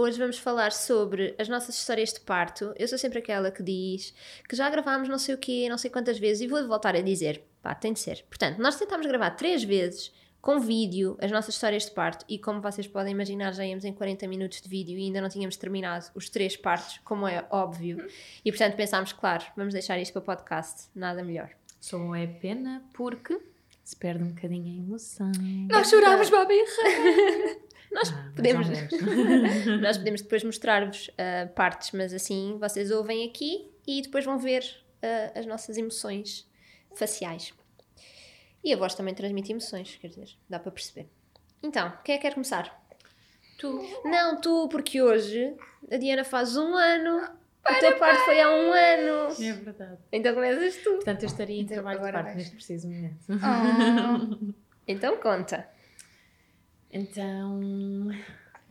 Hoje vamos falar sobre as nossas histórias de parto. Eu sou sempre aquela que diz que já gravámos não sei o quê, não sei quantas vezes, e vou voltar a dizer, pá, tem de ser. Portanto, nós tentámos gravar três vezes com vídeo as nossas histórias de parto e como vocês podem imaginar já íamos em 40 minutos de vídeo e ainda não tínhamos terminado os três partos, como é óbvio. E portanto pensámos, claro, vamos deixar isto para podcast, nada melhor. Só é pena porque se perde um bocadinho a emoção. Nós chorámos, Babi! Nós ah, podemos, nós podemos depois mostrar-vos uh, partes, mas assim vocês ouvem aqui e depois vão ver uh, as nossas emoções faciais. E a voz também transmite emoções, quer dizer, dá para perceber. Então, quem é que quer começar? Tu. Não, tu, porque hoje a Diana faz um ano. Para, o teu parto foi há um ano. É verdade. Então começas tu. Portanto, eu estaria em então, trabalho de vais. neste preciso momento. Oh. então conta. Então,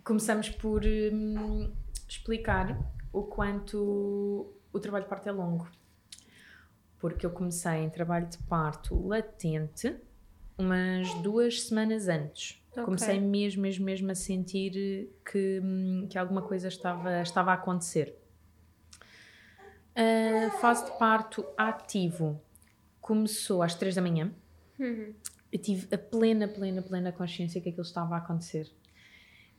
começamos por hum, explicar o quanto o trabalho de parto é longo. Porque eu comecei em trabalho de parto latente umas duas semanas antes. Okay. Comecei mesmo, mesmo, mesmo a sentir que, hum, que alguma coisa estava, estava a acontecer. A fase de parto ativo começou às três da manhã. Uhum eu tive a plena, plena, plena consciência que aquilo estava a acontecer.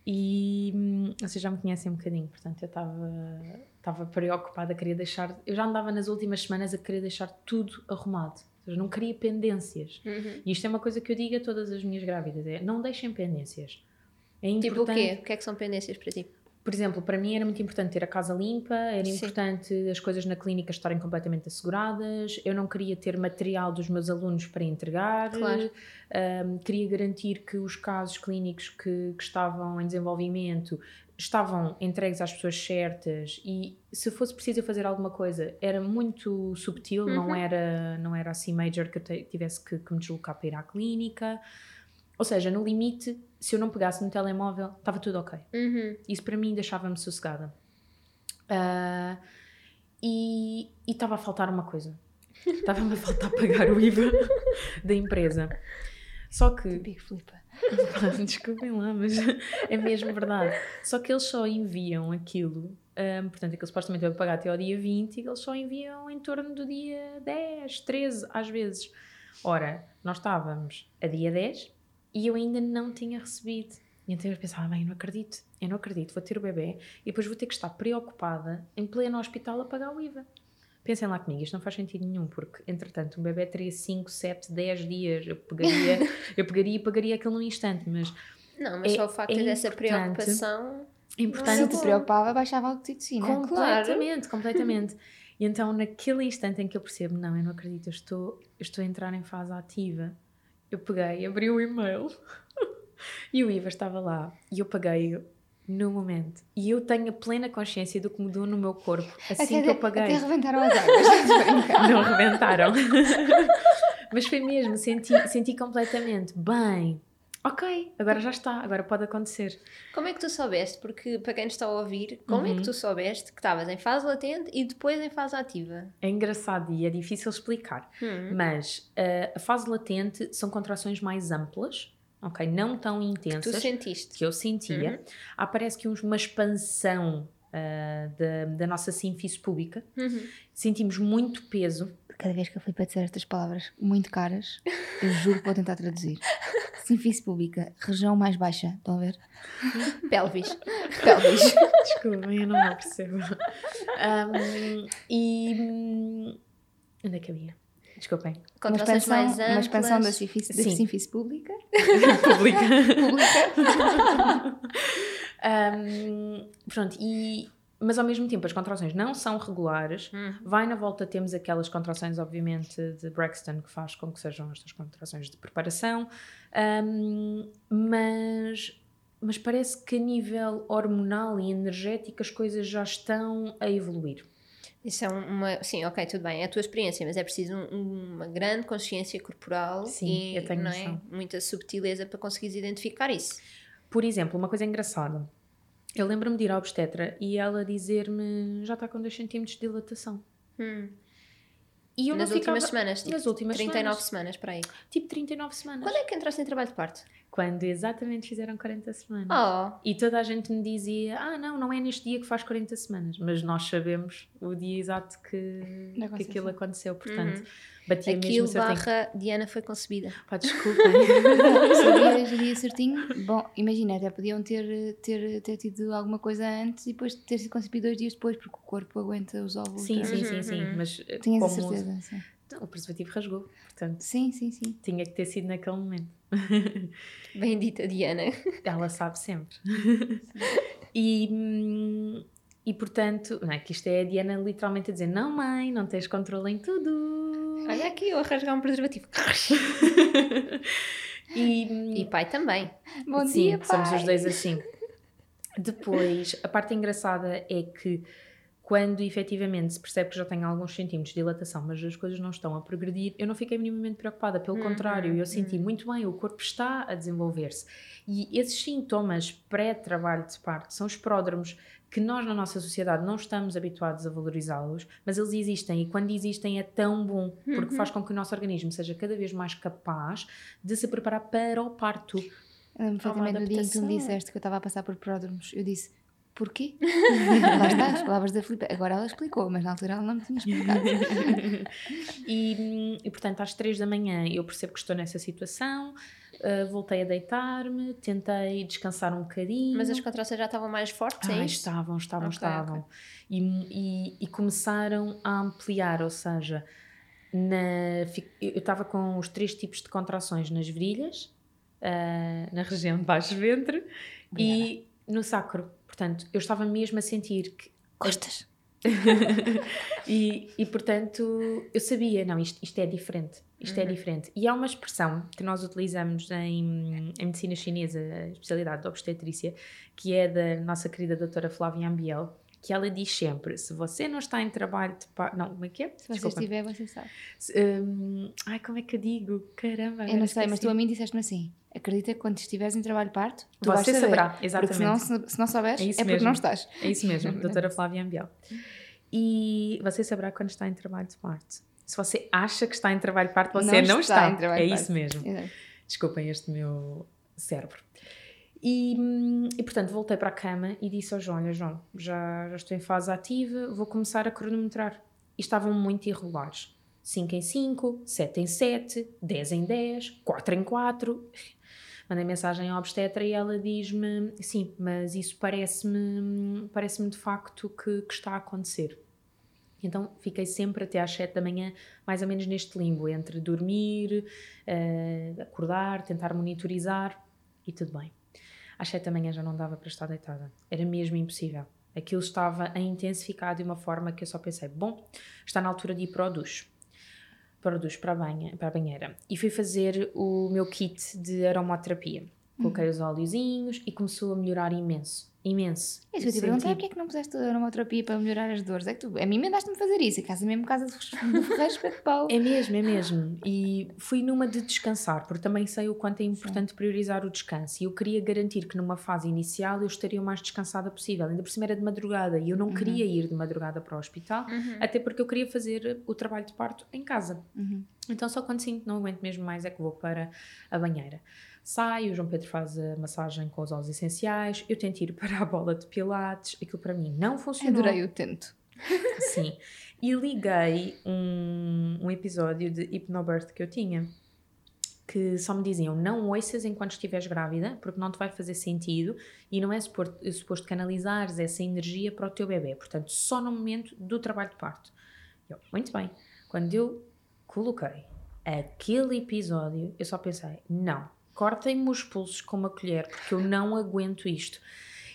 E hum, vocês já me conhecem um bocadinho, portanto eu estava, estava preocupada, queria deixar. Eu já andava nas últimas semanas a querer deixar tudo arrumado. Seja, não queria pendências. Uhum. E isto é uma coisa que eu digo a todas as minhas grávidas: é não deixem pendências. É importante... Tipo o quê? O que é que são pendências para ti? Por exemplo, para mim era muito importante ter a casa limpa, era Sim. importante as coisas na clínica estarem completamente asseguradas, eu não queria ter material dos meus alunos para entregar, claro. um, queria garantir que os casos clínicos que, que, estavam em desenvolvimento estavam entregues às pessoas certas e se fosse preciso fazer alguma coisa era muito subtil, uhum. não, era, não era assim major que eu tivesse que, que me deslocar para ir à clínica. Ou seja, no limite, se eu não pegasse no telemóvel, estava tudo ok. Uhum. Isso para mim deixava-me sossegada. Uh, e estava a faltar uma coisa. Estava-me a faltar pagar o IVA da empresa. Só que. Big Flipa. Desculpem lá, mas é mesmo verdade. Só que eles só enviam aquilo. Um, portanto, aquilo supostamente vai pagar até ao dia 20 e eles só enviam em torno do dia 10, 13, às vezes. Ora, nós estávamos a dia 10 e eu ainda não tinha recebido. E então eu pensava, bem, eu não acredito, eu não acredito, vou ter o bebê e depois vou ter que estar preocupada em pleno hospital a pagar o IVA. Pensem lá comigo, isto não faz sentido nenhum, porque entretanto um bebê teria 5, 7, 10 dias, eu pegaria, eu pegaria e pagaria aquilo num instante, mas. Não, mas é, só o facto é dessa preocupação. Importante. Se te preocupava, baixava a oxitocina. Completamente, claro. completamente. E então, naquele instante em que eu percebo, não, eu não acredito, eu estou, eu estou a entrar em fase ativa, eu peguei, abri o e-mail e o IVA estava lá e eu paguei no momento. E eu tenho a plena consciência do que mudou no meu corpo assim até, que eu paguei. Até rebentaram as águas. Não rebentaram. Mas foi mesmo, senti, senti completamente bem. Ok, agora já está, agora pode acontecer. Como é que tu soubeste? Porque para quem está a ouvir, como uhum. é que uhum. tu soubeste que estavas em fase latente e depois em fase ativa? É engraçado e é difícil explicar, uhum. mas uh, a fase latente são contrações mais amplas, ok? Não tão intensas. Que tu sentiste. Que eu sentia. Uhum. Há parece que uma expansão uh, da, da nossa sinfise pública. Uhum. Sentimos muito peso. Cada vez que a Filipe dizer estas palavras muito caras, eu juro que vou tentar traduzir. Sinfise pública, região mais baixa, estão a ver? Pelvis. Pelvis. Desculpem, eu não percebo. Um, e. Onde é que havia? Desculpem. Uma expansão, mais amplas. uma expansão da sífilis pública. Pública. pública. Um, pronto, e, mas ao mesmo tempo as contrações não são regulares. Hum. Vai na volta, temos aquelas contrações, obviamente, de Braxton, que faz com que sejam estas contrações de preparação, um, mas, mas parece que a nível hormonal e energético as coisas já estão a evoluir. Isso é uma. Sim, ok, tudo bem, é a tua experiência, mas é preciso um- uma grande consciência corporal Sim, e eu tenho não é? muita subtileza para conseguires identificar isso. Por exemplo, uma coisa engraçada. Eu lembro-me de ir à obstetra e ela dizer-me já está com 2 cm de dilatação. Hum. E eu Nas não ficava... últimas semanas, tipo, Nas últimas 39 semanas. semanas, para aí. Tipo 39 semanas. Quando é que entraste em trabalho de parto? Quando exatamente fizeram 40 semanas. Oh, E toda a gente me dizia: Ah, não, não é neste dia que faz 40 semanas. Mas nós sabemos o dia exato que, que aquilo aconteceu. Portanto, Uhum. batia mesmo aquilo certinho. barra Diana foi concebida. Pá, desculpem. Sabias o dia certinho? Bom, imagina, até podiam ter, ter, ter tido alguma coisa antes e depois ter sido concebido dois dias depois, porque o corpo aguenta os óvulos. sim, todos. sim, sim, sim. Uhum. Mas eh, Tinhas a como certeza, sim. Não, o preservativo rasgou. Portanto, Sim, sim, sim. tinha que ter sido naquele momento. Bendita Diana. Ela sabe sempre. e, e portanto, não é que isto é a Diana literalmente a dizer: Não, mãe, não tens controle em tudo. Olha aqui, eu a rasgar um preservativo. e, E pai também. Bom Sim, dia, pai. somos os dois assim. Depois, a parte engraçada é que quando efetivamente se percebe que já tenho alguns centímetros de dilatação, mas as coisas não estão a progredir, eu não fiquei minimamente preocupada. Pelo Uhum, contrário, eu senti muito bem, o corpo está a desenvolver-se. E esses sintomas pré-trabalho de parto são os pródromos que nós na nossa sociedade não estamos habituados a valorizá-los, mas eles existem e quando existem é tão bom, porque Uhum. faz com que o nosso organismo seja cada vez mais capaz de se preparar para o parto. Eu lembro perfeitamente do dia em que tu me disseste que eu estava a passar por pródromos. Eu disse, porquê? Lá está, as palavras da Filipe. Agora ela explicou, mas na altura ela não me tinha explicado. e, hum, e, portanto, às três da manhã eu percebo que estou nessa situação, uh, voltei a deitar-me, tentei descansar um bocadinho. Mas as contrações já estavam mais fortes, é Ah, isso? estavam, estavam, Ok, estavam. E, e, e começaram a ampliar, ou seja, na, eu estava com os três tipos de contrações nas virilhas, ah, na região de baixo ventre e no sacro. Portanto, eu estava mesmo a sentir que Costas. e, e, portanto eu sabia, não, isto, isto é diferente, isto é diferente. E há uma expressão que nós utilizamos em, em medicina chinesa, a especialidade de obstetrícia, que é da nossa querida doutora Flávia Ambiel, que ela diz sempre, se você não está em trabalho de parto, não, como é que é? Se você Desculpa. estiver, você sabe. Se, hum, ai, como é que eu digo? Caramba, Eu não sei, mas esqueci. tu a mim disseste-me assim: acredita que quando estiveres em trabalho de parto, tu Você vais saber. saberá, Porque exatamente. senão, se, se não souberes, É é, porque mesmo. não estás. É isso mesmo, doutora Flávia Ambiel. E você saberá quando está em trabalho de parto. Se você acha que está em trabalho de parto, você Não não, está está. em trabalho é isso mesmo. Exato. Desculpem este meu cérebro. E, e, portanto voltei para a cama e disse ao João: Olha, João, já, já estou em fase ativa, vou começar a cronometrar. E estavam muito irregulares: 5 em 5, 7 em 7, 10 em 10, 4 em 4. Mandei mensagem à obstetra e ela diz-me: Sim, mas isso parece-me parece de facto que, que está a acontecer. Então fiquei sempre até às 7 da manhã, mais ou menos neste limbo, entre dormir, eh, acordar, tentar monitorizar e tudo bem. Às 7 da manhã já não dava para estar deitada. Era mesmo impossível. Aquilo estava a intensificar de uma forma que eu só pensei: bom, está na altura de ir para o duche. Duche, para a, banha, para a banheira. E fui fazer o meu kit de aromaterapia. Coloquei os óleozinhos e começou a melhorar imenso. Imenso. É isso que eu te perguntar, porque é que não puseste aromaterapia para melhorar as dores? É que tu, a mim mandaste-me fazer isso, em casa mesmo, casa de de ferreiros para que pau. É mesmo, é mesmo. E fui numa de descansar, porque também sei o quanto é importante priorizar o descanso. E eu queria garantir que numa fase inicial eu estaria o mais descansada possível. Ainda por cima era de madrugada e eu não queria ir de madrugada para o hospital, até porque eu queria fazer o trabalho de parto em casa. Uhum. Então só quando sinto que não aguento mesmo mais é que vou para a banheira. Saio, o João Pedro faz a massagem com os óleos essenciais, eu tento ir para a bola de pilates, aquilo para mim não funcionou. Adorei o tento. Sim. E liguei um, um episódio de Hypnobirth que eu tinha, que só me diziam: não ouças enquanto estiveres grávida, porque não te vai fazer sentido e não é suposto, é suposto canalizares essa energia para o teu bebê. Portanto, só no momento do trabalho de parto. Eu, muito bem. Quando eu coloquei aquele episódio, eu só pensei, não, cortem-me os pulsos com uma colher, porque eu não aguento isto.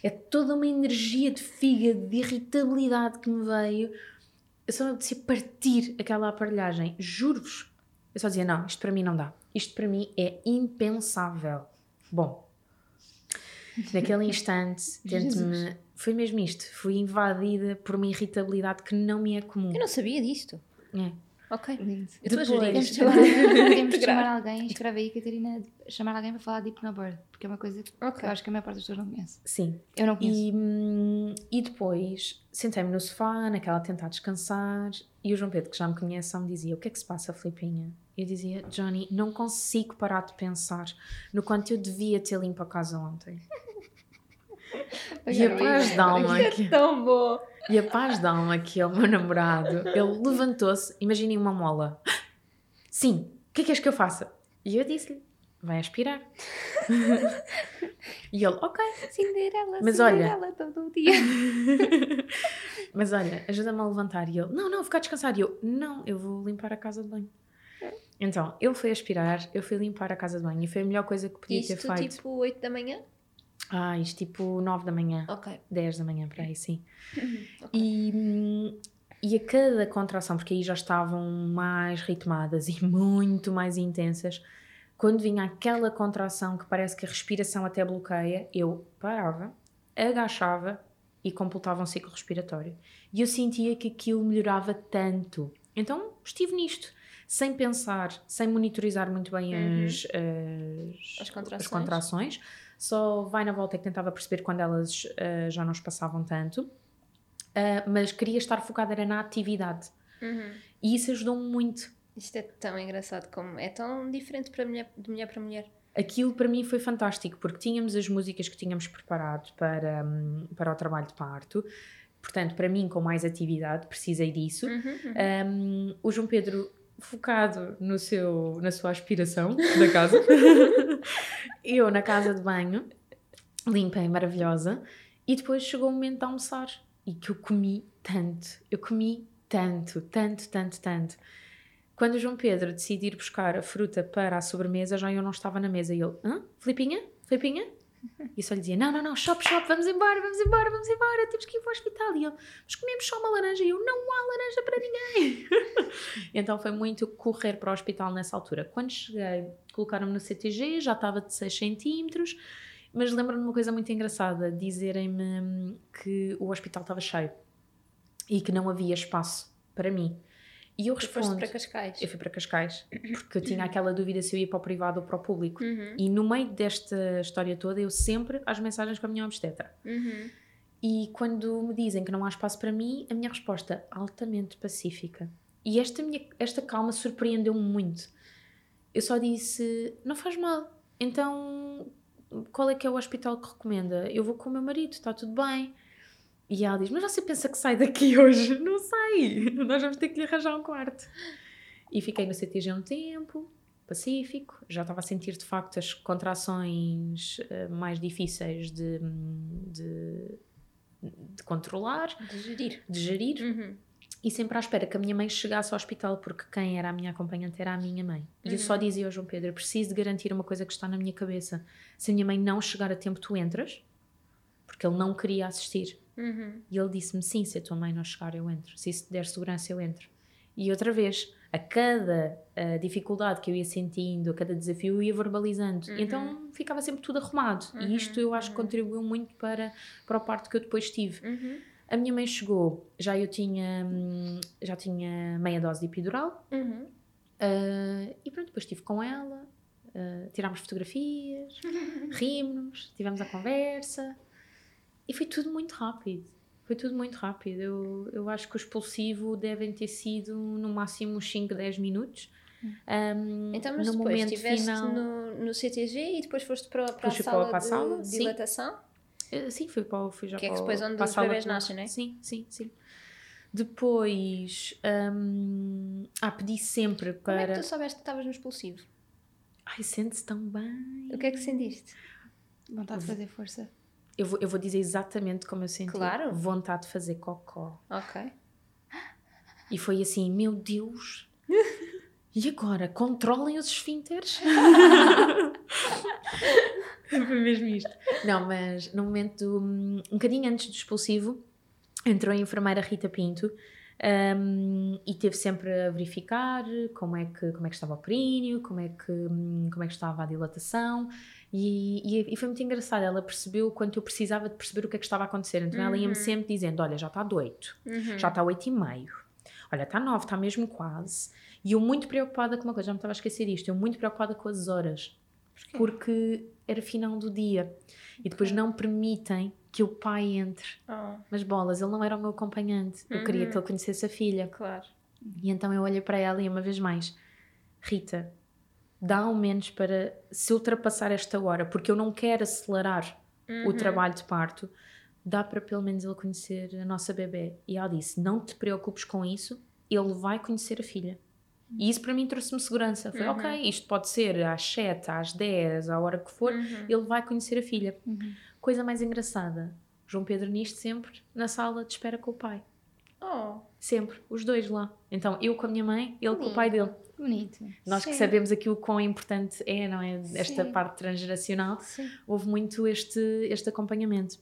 É toda uma energia de fígado, de irritabilidade que me veio. Eu só me partir aquela aparelhagem, juro-vos. Eu só dizia, não, isto para mim não dá. Isto para mim é impensável. Bom, naquele instante, tento-me... Foi mesmo isto. Fui invadida por uma irritabilidade que não me é comum. Eu não sabia disto. É. Ok. Lindo. Eu estou a Temos de chamar, temos de Grave. chamar alguém, escreve aí, Catarina, chamar alguém para falar de Hypnobird, porque é uma coisa que eu acho que a maior parte das pessoas não conhece. Sim. Eu não conheço. E, hum, e depois sentei-me no sofá, naquela a tentar descansar, e o João Pedro, que já me conhece, só me dizia: O que é que se passa, Filipinha? Eu dizia: Johnny, não consigo parar de pensar no quanto eu devia ter limpo a casa ontem. E a paz de alma que, Tão bom. E a paz de alma que é o meu namorado, ele levantou-se, imaginem uma mola. Sim, o que é que és que eu faça? E eu disse-lhe: Vai aspirar. e ele: Ok. Cinderela, Mas olha- Cinderela todo o dia. Mas olha, ajuda-me a levantar. E ele, não, não, ficar a descansar. E eu, não, eu vou limpar a casa de banho. Então, ele foi aspirar, eu fui limpar a casa de banho e foi a melhor coisa que podia ter Isto feito. tipo 8 da manhã? Ah, isto tipo 9 da manhã, Ok. 10 da manhã, para aí, sim. ok. E, hum, e a cada contração, porque aí já estavam mais ritmadas e muito mais intensas, quando vinha aquela contração que parece que a respiração até bloqueia, eu parava, agachava e completava um ciclo respiratório. E eu sentia que aquilo melhorava tanto. Então estive nisto, sem pensar, sem monitorizar muito bem Uhum. as, as, As contrações. as contrações. Só vai na volta é que tentava perceber quando elas ah, já não espaçavam tanto. Ah, mas queria estar focada era na atividade. Uhum. E isso ajudou-me muito. Isto é tão engraçado como é tão diferente para mulher, de mulher para mulher. Aquilo para mim foi fantástico, porque tínhamos as músicas que tínhamos preparado para, hum, para o trabalho de parto. Portanto, para mim, com mais atividade, precisei disso. Uhum, uhum. Um, o João Pedro focado no seu, na sua aspiração da casa. eu na casa de banho, limpa e maravilhosa. E depois chegou o momento de almoçar. E que eu comi tanto. Eu comi tanto, tanto, tanto, tanto. Quando o João Pedro decide ir buscar a fruta para a sobremesa, já eu não estava na mesa. E ele, hã? Filipinha? Filipinha? E só lhe dizia, não, não, não, shop, shop, vamos embora, vamos embora, vamos embora, temos que ir para o hospital. E ele, mas comemos só uma laranja. E eu, não há laranja para ninguém. então foi muito correr para o hospital nessa altura. Quando cheguei, colocaram-me no CTG, já estava de 6 centímetros, mas lembro-me de uma coisa muito engraçada, dizerem-me que o hospital estava cheio e que não havia espaço para mim. E eu Tu foste respondo, para Cascais. eu fui para Cascais, porque eu tinha aquela dúvida se eu ia para o privado ou para o público. Uhum, E no meio desta história toda, eu sempre às mensagens com a minha obstetra. uhum. E quando me dizem que não há espaço para mim, a minha resposta altamente pacífica. E esta, minha, esta calma surpreendeu-me muito. Eu só disse: não faz mal. Então, qual é que é o hospital que recomenda? Eu vou com o meu marido, está tudo bem. E ela diz: Mas você pensa que sai daqui hoje? Não sai. Nós vamos ter que lhe arranjar um quarto. E fiquei no CTG um tempo, pacífico. Já estava a sentir de facto as contrações eh, mais difíceis de, de, de controlar, De gerir. de gerir. Uhum. E sempre à espera que a minha mãe chegasse ao hospital, porque quem era a minha acompanhante era a minha mãe. E eu só dizia ao João Pedro: preciso de garantir uma coisa que está na minha cabeça. Se a minha mãe não chegar a tempo, tu entras, porque ele não queria assistir. Uhum. E ele disse-me: sim, se a tua mãe não chegar, eu entro. Se isso te der segurança, eu entro. E outra vez, a cada ah, dificuldade que eu ia sentindo, a cada desafio, eu ia verbalizando. Então ficava sempre tudo arrumado. E isto eu acho que contribuiu muito para, para o parto que eu depois tive. Uhum. A minha mãe chegou, já eu tinha, hum, já tinha meia dose de epidural. Uhum. ah, e pronto, depois estive com ela, ah, tirámos fotografias, rimos, tivemos a conversa e foi tudo muito rápido. Foi tudo muito rápido. Eu, eu acho que o expulsivo devem ter sido no máximo uns 5, 10 minutos. Ahm, Então, mas no depois estiveste final, no, no CTG e depois foste para, para, a, sala para a de sala, sim. dilatação? Eh, Sim, fui, para, o- fui já Que é para, o- depois onde para a os de nascem, não é? Sim, sim, sim. Depois, hum, ah, pedi sempre Como é para... que tu soubeste que estavas no expulsivo? Ai, sente-se tão bem. O que é que sentiste? Vontade de fazer força. Eu vou, eu vou dizer exatamente como eu senti. Claro. Vontade de fazer cocó. Ok. E foi assim, meu Deus, e agora? Controlem os esfínteres? Foi mesmo isto. Não, mas no momento, um, um bocadinho antes do expulsivo, entrou a enfermeira Rita Pinto um, e teve sempre a verificar como é que, como é que estava o períneo, como é que, hum, como é que estava a dilatação. E, e, e, foi muito engraçado, ela percebeu quanto eu precisava de perceber o que é que estava a acontecer. Então uhum. ela ia-me uhum. sempre dizendo: Olha, já está de 8, uhum. já está 8 e meio, olha, está 9, está mesmo quase. E eu muito preocupada com uma coisa, já me estava a esquecer isto, eu muito preocupada com as horas, Porquê? porque era final do dia e depois não permitem que o pai entre. Oh. Mas bolas, ele não era o meu acompanhante, eu queria que uhum. ele conhecesse a filha. Claro. E então eu olhei para ela e uma vez mais, Rita, dá ao menos para se ultrapassar esta hora, porque eu não quero acelerar uhum. o trabalho de parto, dá para pelo menos ele conhecer a nossa bebê. E ela disse: Não te preocupes com isso, ele vai conhecer a filha. E isso para mim trouxe-me segurança. Foi, uhum. ok, isto pode ser às 7, às 10, à hora que for, uhum. ele vai conhecer a filha. Uhum. Coisa mais engraçada, João Pedro nisto sempre na sala de espera com o pai. Oh. Sempre, os dois lá. Então, eu com a minha mãe, ele com o pai dele. Bonito. Nós Sim. que sabemos aqui o quão importante é, não é? Esta Sim. parte transgeracional, Sim. houve muito este, este acompanhamento.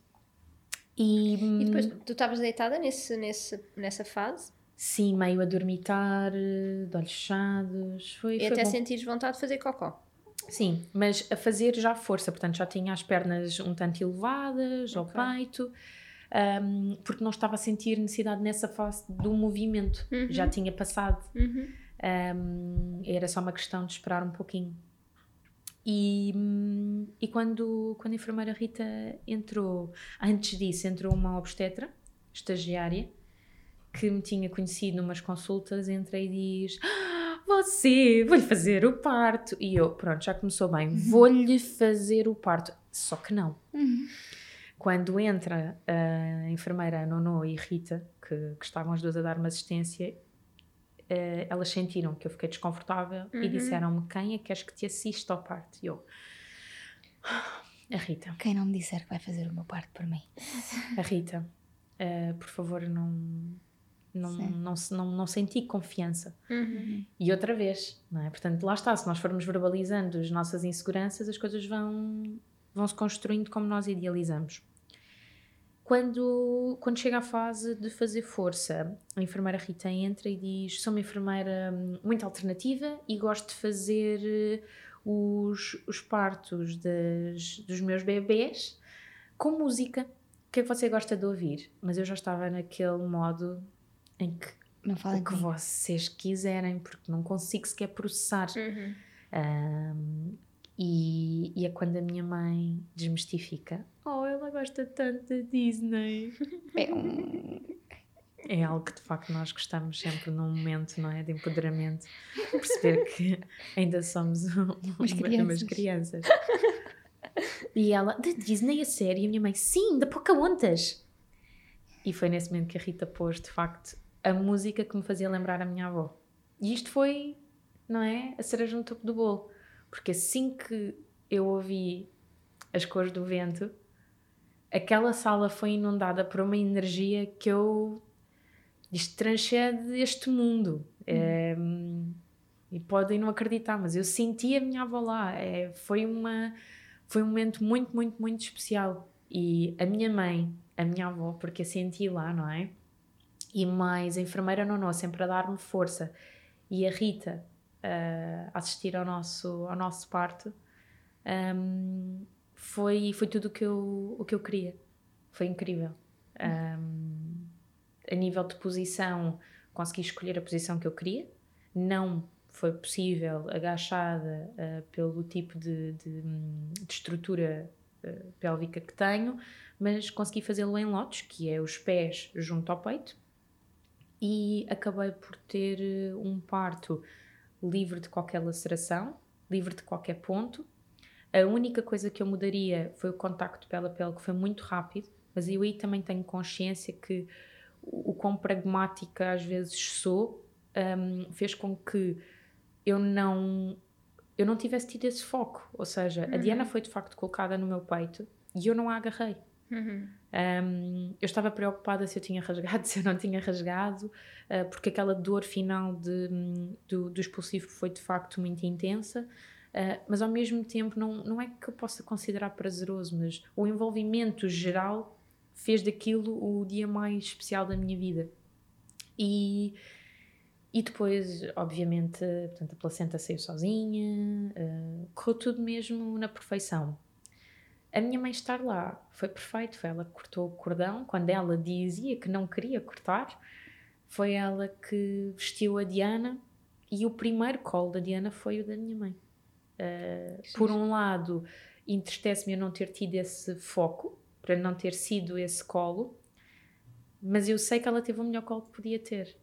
E, e depois, tu estavas deitada nesse, nesse, nessa fase? Sim, meio a dormitar, de olhos fechados. Foi, e foi até bom. sentires vontade de fazer cocó? Sim, mas a fazer já força, portanto já tinha as pernas um tanto elevadas, okay. ao peito um, porque não estava a sentir necessidade nessa fase do movimento, uhum. já tinha passado. Uhum. Um, era só uma questão de esperar um pouquinho. E, e quando, quando a enfermeira Rita entrou, antes disso, entrou uma obstetra, estagiária, que me tinha conhecido numas consultas, entra e diz: ah, Você, vou-lhe fazer o parto. E eu, pronto, já começou bem, uhum. vou-lhe fazer o parto. Só que não. Uhum. Quando entra a enfermeira Nono e Rita, que, que estavam as duas a dar uma assistência, uh, elas sentiram que eu fiquei desconfortável uhum. e disseram-me: Quem é que queres que te assista ao parto? E eu. A Rita. Quem não me disser que vai fazer o meu parto por mim? A Rita, uh, por favor, não, não, não, não, não, senti confiança. Uhum. E outra vez, não é? Portanto, lá está, se nós formos verbalizando as nossas inseguranças, as coisas vão, vão se construindo como nós idealizamos. Quando, quando chega a fase de fazer força, a enfermeira Rita entra e diz: Sou uma enfermeira hum, muito alternativa e gosto de fazer eh, os, os partos das, dos meus bebês com música. O que é que você gosta de ouvir? Mas eu já estava naquele modo em que não o que vocês quiserem, porque não consigo sequer processar. Uhum. Um, e, e, é quando a minha mãe desmistifica: Oh, ela gosta tanto da Disney. É, um... é algo que de facto nós gostamos sempre num momento, não é? De empoderamento, perceber que ainda somos umas crianças. Umas crianças. E ela, da Disney a série? E a minha mãe, sim, da Pocahontas. E foi nesse momento que a Rita pôs, de facto, a música que me fazia lembrar a minha avó. E isto foi, não é? A cereja no topo do bolo. Porque assim que eu ouvi as cores do vento, aquela sala foi inundada por uma energia que eu. Isto transcende este mundo. É, e podem não acreditar, mas eu senti a minha avó lá. É, foi, uma, foi um momento muito, muito, muito especial. E a minha mãe, a minha avó, porque a senti lá, não é? E mais a enfermeira Nono, sempre a dar-me força. E a Rita, uh, assistir ao nosso, ao nosso parto. Um, foi, foi tudo o que, eu, o que eu queria. Foi incrível. Um, a nível de posição, consegui escolher a posição que eu queria. Não foi possível, agachada uh, pelo tipo de, de, de estrutura uh, pélvica que tenho, mas consegui fazê-lo em lotes, que é os pés junto ao peito, e acabei por ter uh, um parto livre de qualquer laceração, livre de qualquer ponto, a única coisa que eu mudaria foi o contacto pele a pele, que foi muito rápido, mas eu aí também tenho consciência que o, o quão pragmática às vezes sou um, fez com que eu não eu não tivesse tido esse foco. Ou seja, uhum. a Diana foi de facto colocada no meu peito e eu não a agarrei. Uhum. Um, eu estava preocupada se eu tinha rasgado, se eu não tinha rasgado, uh, porque aquela dor final de, do, do expulsivo foi de facto muito intensa. Uh, mas ao mesmo tempo, não, não é que eu possa considerar prazeroso, mas o envolvimento geral fez daquilo o dia mais especial da minha vida. E, e depois, obviamente, portanto, a placenta saiu sozinha, uh, correu tudo mesmo na perfeição. A minha mãe estar lá foi perfeito, foi ela que cortou o cordão. Quando ela dizia que não queria cortar, foi ela que vestiu a Diana e o primeiro colo da Diana foi o da minha mãe. Uh, por um lado, entristece-me eu não ter tido esse foco, para não ter sido esse colo, mas eu sei que ela teve o melhor colo que podia ter.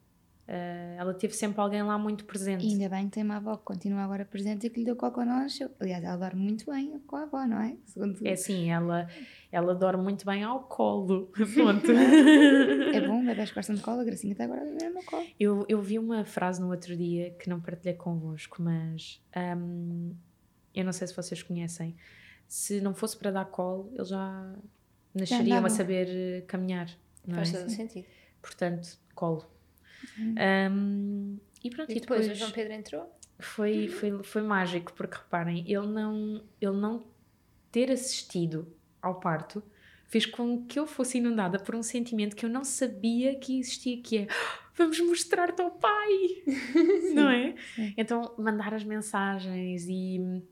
Uh, ela teve sempre alguém lá muito presente. E ainda bem que tem uma avó que continua agora presente e que lhe deu colo quando ela nasceu. Aliás, ela dorme muito bem com a avó, não é? Segundo... É sim, ela, ela dorme muito bem ao colo. Ponto. é bom, bebés gostam de colo, a Gracinha está agora a beber no colo. Eu, eu vi uma frase no outro dia que não partilhei convosco, mas um, eu não sei se vocês conhecem. Se não fosse para dar colo, eles já nasceriam a saber caminhar. Não Faz é? todo sentido. Portanto, colo. Uhum. Um, e pronto, e, e depois, depois o João Pedro entrou? Foi, foi, foi mágico, porque reparem, ele não, ele não ter assistido ao parto fez com que eu fosse inundada por um sentimento que eu não sabia que existia, que é ah, vamos mostrar-te ao pai, não é? Sim. Então, mandar as mensagens e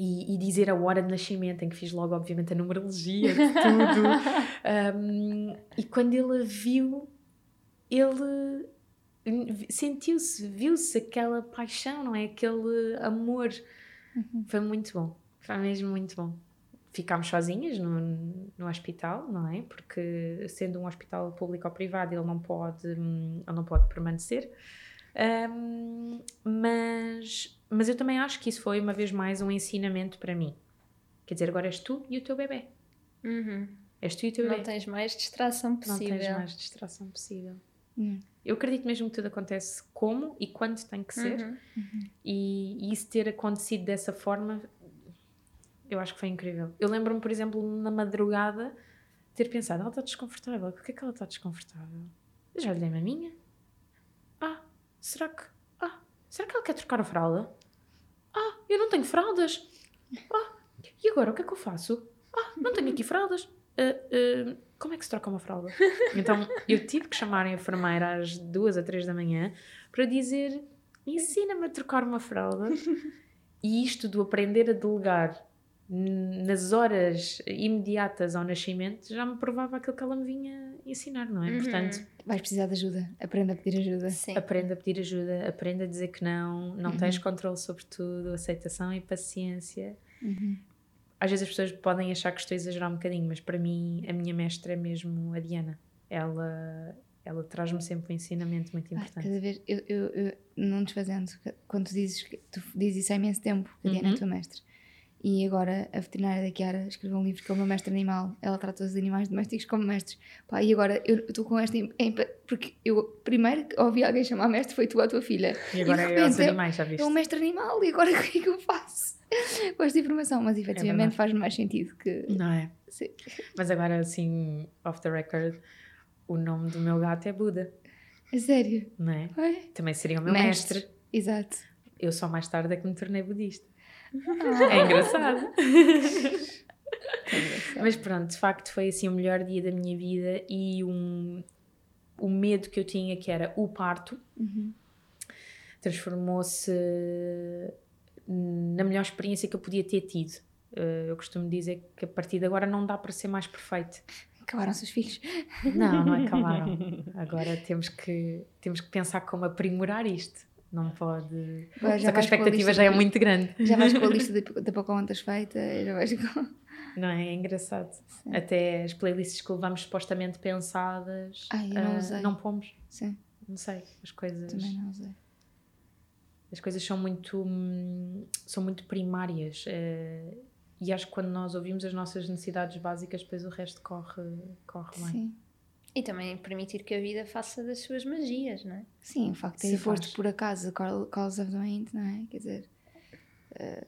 e, e, dizer a hora de nascimento, em que fiz logo, obviamente, a numerologia de tudo. um, e quando ele a viu, ele sentiu-se, viu-se aquela paixão, não é? Aquele amor. Uhum. Foi muito bom, foi mesmo muito bom. Ficámos sozinhas no, no hospital, não é? Porque sendo um hospital público ou privado, ele não pode, ele não pode permanecer. Um, mas, mas eu também acho que isso foi uma vez mais um ensinamento para mim. Quer dizer, agora és tu e o teu bebê. Uhum. És tu e o teu bebê. Não tens mais distração possível. Não tens mais distração possível. Uhum. Eu acredito mesmo que tudo acontece como e quando tem que ser. Uhum. uhum. E, e isso ter acontecido dessa forma, eu acho que foi incrível. Eu lembro-me, por exemplo, na madrugada, ter pensado: ela está desconfortável. Por que é que ela está desconfortável? Eu já lhe dei minha será que. Ah, será que ela quer trocar a fralda? Ah, eu não tenho fraldas. Ah, e agora o que é que eu faço? Ah, não tenho aqui fraldas. Uh, uh, como é que se troca uma fralda? Então eu tive que chamar a enfermeira às duas a três da manhã para dizer: ensina-me a trocar uma fralda. E isto do aprender a delegar nas horas imediatas ao nascimento já me provava aquilo que ela me vinha ensinar, não é? Uhum. Portanto, vais precisar de ajuda, aprenda a pedir ajuda. Sim. Aprenda a pedir ajuda, aprenda a dizer que não, não uhum. tens controle sobre tudo, aceitação e paciência. Uhum. Às vezes as pessoas podem achar que estou a exagerar um bocadinho, mas para mim a minha mestra é mesmo a Diana. Ela ela traz-me sempre um ensinamento muito importante. cada vez, eu, eu, eu, não desfazendo, quando tu dizes, tu dizes isso há imenso tempo, que a Diana é a tua mestra. E agora a veterinária da Chiara escreveu um livro que é meu mestre animal. Ela trata os animais domésticos como mestres. Pá, e agora eu estou com esta. Porque eu primeiro ouvi alguém chamar mestre foi tu a tua filha. E agora e é os animais, já viste? É um mestre animal e agora o que é que eu faço com esta informação? Mas efetivamente é faz mais sentido que. Não é? Sim. Mas agora, assim, off the record, o nome do meu gato é Buda. É sério? Não é? é? Também seria o meu mestre. mestre. Exato. Eu só mais tarde é que me tornei budista. É engraçado. Mas pronto, de facto foi assim o melhor dia da minha vida e um, o medo que eu tinha, que era o parto, uhum. transformou-se na melhor experiência que eu podia ter tido. Eh, eu costumo dizer que a partir de agora não dá para ser mais perfeito. Acabaram seus filhos? Não, não acabaram. Agora temos que, temos que pensar como aprimorar isto. Não pode. Agora, Só que a expectativa a já é muito grande. Já vais com a lista de, de Pocahontas feita, já vais com. Não é? É engraçado. Sim. Até as playlists que levamos supostamente pensadas. Ai, não uh. Não pomos. Sim. Não sei. As coisas. Também não usei. As coisas são muito. são muito primárias. Uh, e acho que quando nós ouvimos as nossas necessidades básicas, depois o resto corre, corre bem. Sim. E também permitir que a vida faça das suas magias, não é? Sim, o facto de ter foste por acaso cause of the wind, não é? Quer dizer,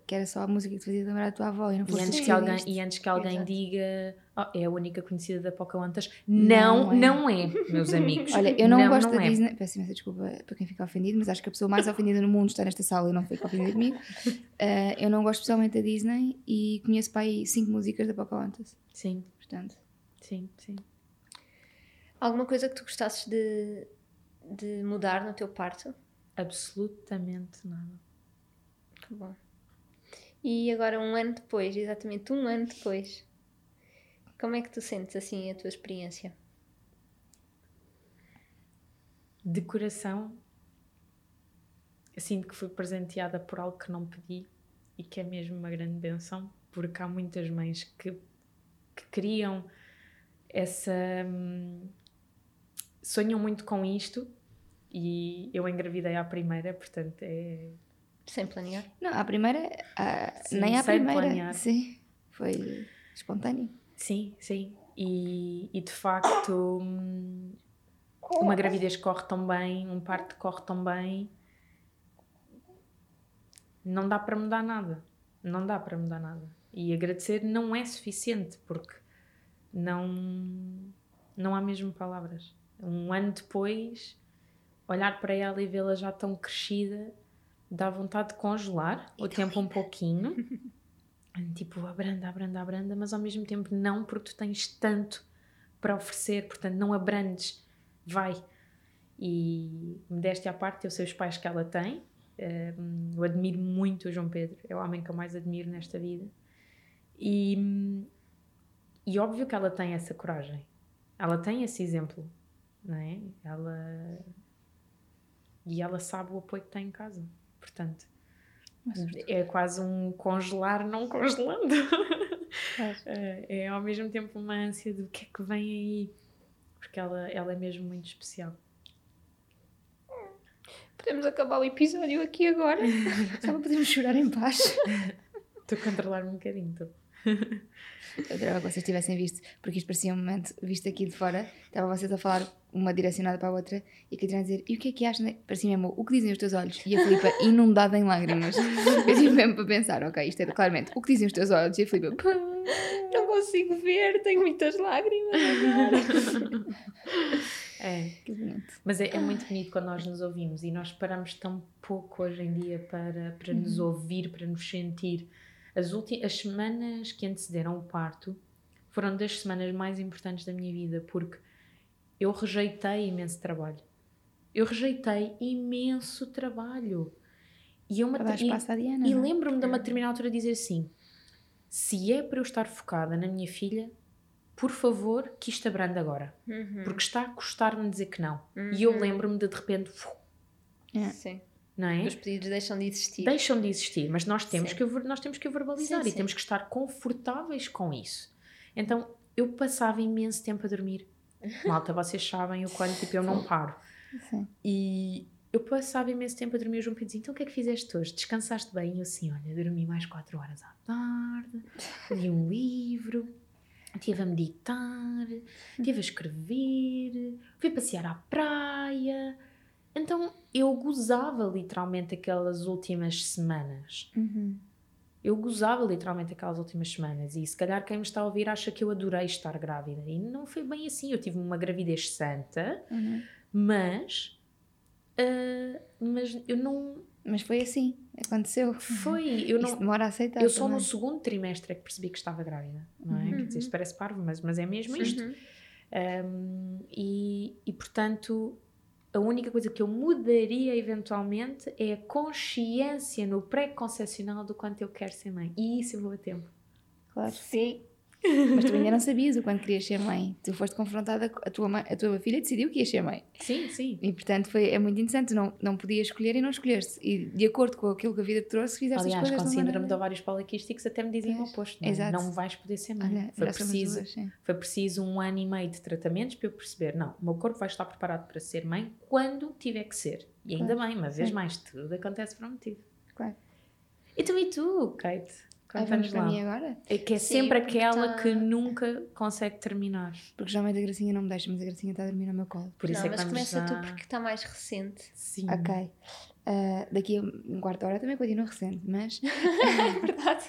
que era só a música que te fazia lembrar a tua avó e não E antes, que alguém, e antes que alguém Exato. diga "Oh, é a única conhecida da Pocahontas, Não não, é. não é, meus amigos. Olha, eu não, gosto não da é. Disney. Peço imensa desculpa para quem fica ofendido, mas acho que a pessoa mais ofendida no mundo está nesta sala e não fica ofendida comigo. Uh, eu não gosto especialmente da Disney e conheço para aí cinco músicas da Pocahontas. Sim, Portanto, sim, sim. Alguma coisa que tu gostasses de, de mudar no teu parto? Absolutamente nada. Que bom. E agora, um ano depois, exatamente um ano depois, como é que tu sentes assim a tua experiência? De coração, eu sinto que fui presenteada por algo que não pedi e que é mesmo uma grande benção, porque há muitas mães que, que criam essa. hum, sonham muito com isto e eu engravidei à primeira, portanto é. Sem planear? não, à primeira, à- Sim, nem à sem primeira. planear. Sim, foi espontâneo. Sim, sim. E, e de facto, uma gravidez corre tão bem, um parto corre tão bem, não dá para mudar nada. Não dá para mudar nada. E agradecer não é suficiente, porque não, não há mesmo palavras. Um ano depois, olhar para ela e vê-la já tão crescida, dá vontade de congelar o tempo um pouquinho. Tipo, abranda, abranda, abranda, mas ao mesmo tempo não, porque tu tens tanto para oferecer, portanto não abrandes, vai. E modéstia à parte, eu sei os pais que ela tem, eu admiro muito o João Pedro, é o homem que eu mais admiro nesta vida. E, e óbvio que ela tem essa coragem, ela tem esse exemplo, não é? Ela, e ela sabe o apoio que tem em casa, portanto. É quase um congelar não congelando. É, é ao mesmo tempo uma ânsia do que é que vem aí. Porque ela, ela é mesmo muito especial. Podemos acabar o episódio aqui agora? Só para podermos chorar em paz. Estou a controlar um bocadinho. Estou. Eu adorava que vocês tivessem visto, porque isto parecia um momento visto aqui de fora. Estava vocês a falar uma direcionada para a outra e a Catarina a dizer: E o que é que acham? de-" Parecia mesmo o que dizem os teus olhos? E a Filipa inundada em lágrimas. Eu tive mesmo para pensar: Ok, isto é claramente o que dizem os teus olhos? E a Filipa: "Pá." Não consigo ver, tenho muitas lágrimas agora. É. Que bonito. Mas é, é muito bonito quando nós nos ouvimos e nós paramos tão pouco hoje em dia para, para nos ouvir, para nos sentir. As, as semanas que antecederam o parto foram das semanas mais importantes da minha vida porque eu rejeitei imenso trabalho. Eu rejeitei imenso trabalho. E, eu e- e é? lembro-me de uma determinada altura dizer assim: se é para eu estar focada na minha filha, por favor, que isto abrande agora. Uhum. Porque está a custar-me dizer que não. E eu lembro-me de de repente, É. Sim. Não é? Os pedidos deixam de existir. Deixam de existir, mas nós temos, Sim. que, nós temos que verbalizar Sim, e sim. temos que estar confortáveis com isso. Então, eu passava imenso tempo a dormir. Malta, vocês sabem o quanto tipo, eu não paro. Sim. E eu passava imenso tempo a dormir. O João Pedro dizia, então o que é que fizeste hoje? Descansaste bem? E eu assim, olha, dormi mais 4 horas à tarde, li um livro, estive a meditar, estive a escrever, fui passear à praia. Então eu gozava literalmente aquelas últimas semanas. Uhum. Eu gozava literalmente aquelas últimas semanas e se calhar quem me está a ouvir acha que eu adorei estar grávida e não foi bem assim. Eu tive uma gravidez santa, Uhum. mas ah, mas eu não Mas foi assim, aconteceu. foi eu Isso não demora a aceitar. eu só também. no segundo trimestre é que percebi que estava grávida não é? Uhum. Quer dizer, isto parece parvo mas, mas é mesmo isto Uhum. Um, e, e portanto a única coisa que eu mudaria eventualmente é a consciência no pré-concepcional do quanto eu quero ser mãe e isso eu vou a tempo Claro. Sim. Mas tu ainda não sabias o quanto querias ser mãe. Tu foste confrontada, com- a tua, mãe, a tua filha decidiu que ias ser mãe. sim, sim E portanto foi, é muito interessante. Tu não, não podias escolher e não escolheste. E de acordo com aquilo que a vida te trouxe, fizeste Aliás, as com coisas de uma síndrome de ovários poliquísticos até me diziam o oposto. Não, é? exato. não vais poder ser mãe. Olha, foi, preciso, duas, foi preciso um ano e meio de tratamentos para eu perceber: não, o meu corpo vai estar preparado para ser mãe quando tiver que ser. E ainda bem, uma vez Sim. mais, tudo acontece por um motivo. Claro. Então, e tu, Kate? Conta-nos vamos para lá. mim agora? É que é Sim, sempre aquela tá- que nunca consegue terminar. Porque geralmente a Gracinha não me deixa, mas a Gracinha está a dormir no meu colo. Por isso não, é que mas começa tu já- porque está mais recente. Sim. Ok. Ah, daqui a um quarto de hora também continua recente, mas. É verdade.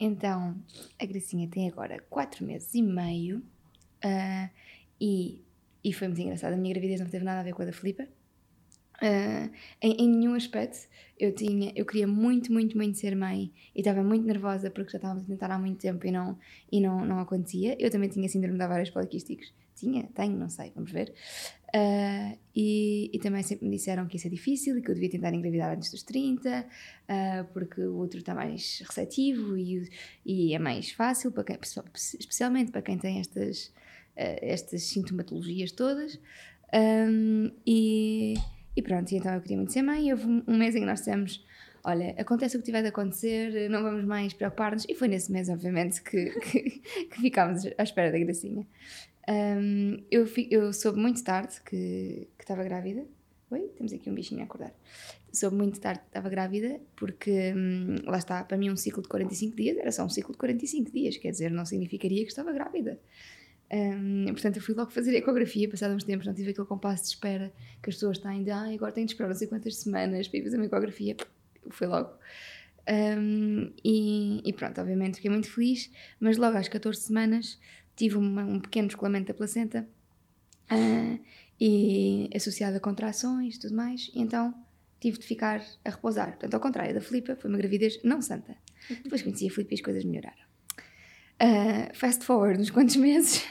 Então, a Gracinha tem agora 4 meses e meio ah, e, e foi muito engraçado. A minha gravidez não teve nada a ver com a da Filipa. Ah, em, em nenhum aspecto. Eu, tinha, eu queria muito, muito, muito ser mãe e estava muito nervosa porque já estávamos a tentar há muito tempo e não, e não, não acontecia. Eu também tinha síndrome de ovários poliquísticos. Tinha, tenho, não sei, vamos ver. Ah, e, e também sempre me disseram que isso é difícil e que eu devia tentar engravidar antes dos 30, ah, porque o outro está mais receptivo e, e é mais fácil, para quem, especialmente para quem tem estas, estas sintomatologias todas. Ahm, e, e pronto, e então eu queria muito ser mãe. E houve um, um mês em que nós dissemos: Olha, acontece o que tiver de acontecer, não vamos mais preocupar-nos. E foi nesse mês, obviamente, que, que, que ficámos à espera da gracinha. Ahm, eu, eu soube muito tarde que, que estava grávida. Oi, temos aqui um bichinho a acordar. Soube muito tarde que estava grávida, porque hum, lá está, para mim um ciclo de 45 dias era só um ciclo de 45 dias, quer dizer, não significaria que estava grávida. Hum, portanto, eu fui logo fazer ecografia, passado uns tempos, não tive aquele compasso de espera que as pessoas têm de, ah, agora tenho de esperar não sei quantas semanas para ir fazer uma ecografia. Eu fui logo. Hum, e, e pronto, obviamente fiquei muito feliz, mas logo às 14 semanas tive uma- um pequeno descolamento da placenta ah, e associado a contrações e tudo mais, e então tive de ficar a repousar. Portanto, ao contrário da Filipa, foi uma gravidez não santa. Depois conheci a Filipa e as coisas melhoraram. Ah, fast forward uns quantos meses,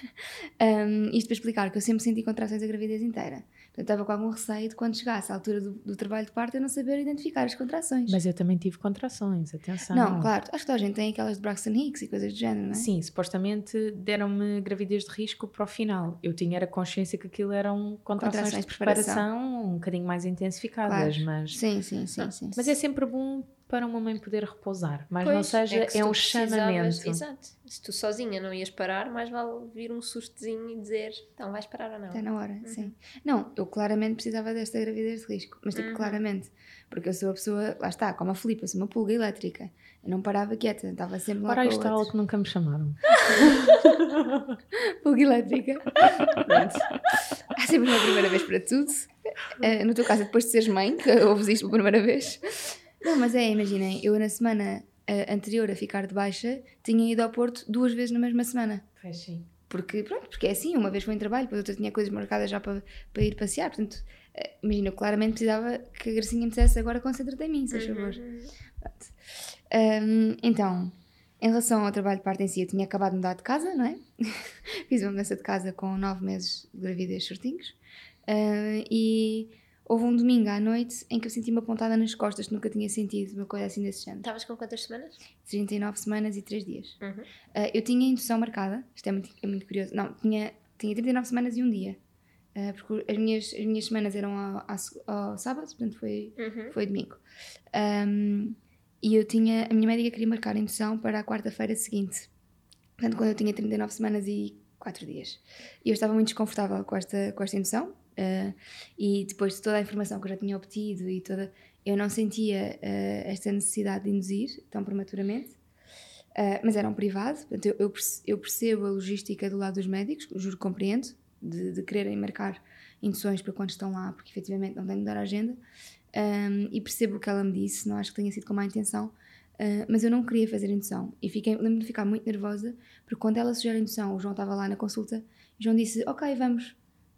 um, isto para explicar que eu sempre senti contrações a gravidez inteira. Portanto, estava com algum receio de quando chegasse à altura do, do trabalho de parto eu não saber identificar as contrações. Mas eu também tive contrações, atenção. não, claro, acho que toda a gente tem aquelas de Braxton Hicks e coisas do género, não é? Sim, supostamente deram-me gravidez de risco para o final. Eu tinha era consciência que aquilo eram contrações, Contrações de de preparação, preparação. um bocadinho mais intensificadas, Claro. mas, Sim, sim, sim, Ah, sim. mas é sempre bom para uma mãe poder repousar, mas não Pois, seja, que se é, tu um chamamento. Exato. Se tu sozinha não ias parar, mais vale vir um sustozinho e dizer, então vais parar ou não. Está na hora, sim. Não, eu claramente precisava desta gravidez de risco, mas tipo, Uhum. claramente, porque eu sou a pessoa, lá está, como a Filipa, sou uma pulga elétrica. Eu não parava quieta, estava sempre lá Ora, com isto é algo outro. que nunca me chamaram. Pulga elétrica. Pronto. Há sempre uma primeira vez para tudo. Eh, no teu caso, depois de seres mãe, que ouves isto pela primeira vez. Não, mas é, imaginem, eu na semana eh, anterior a ficar de baixa, tinha ido ao Porto duas vezes na mesma semana. Pois sim. Porque, pronto, porque é assim, uma vez foi em trabalho, depois outra tinha coisas marcadas já para, para ir passear. Portanto, eh, imagina, eu claramente precisava que a Gracinha me dissesse agora concentra-te em mim, se faz favor. Hum, então, em relação ao trabalho de parte em si, eu tinha acabado de mudar de casa, não é? Fiz uma mudança de casa com nove meses de gravidez certinhos. Ah, e houve um domingo à noite em que eu senti uma pontada nas costas que nunca tinha sentido, uma coisa assim desse género. Estavas com quantas semanas? 39 semanas e 3 dias. Uhum. Ah, eu tinha a indução marcada, isto é muito, é muito curioso. Não, tinha, tinha 39 semanas e um dia. Ah, porque as minhas, as minhas semanas eram ao, ao, ao sábado, portanto foi, Uhum. foi domingo. Um, e eu tinha, a minha médica queria marcar a indução para a quarta-feira seguinte. Portanto, quando eu tinha 39 semanas e 4 dias. E eu estava muito desconfortável com esta, com esta indução. Uh, e depois de toda a informação que eu já tinha obtido e toda, eu não sentia uh, esta necessidade de induzir tão prematuramente. Uh, mas era um privado, portanto, eu, eu perce- eu percebo a logística do lado dos médicos, juro que compreendo, de, de quererem marcar induções para quando estão lá, porque efetivamente não têm de dar a agenda. Um, e percebo o que ela me disse, não acho que tenha sido com má intenção, uh, mas eu não queria fazer indução. E fiquei, lembro-me de ficar muito nervosa, porque quando ela sugere indução, o João estava lá na consulta, e o João disse: Ok, vamos.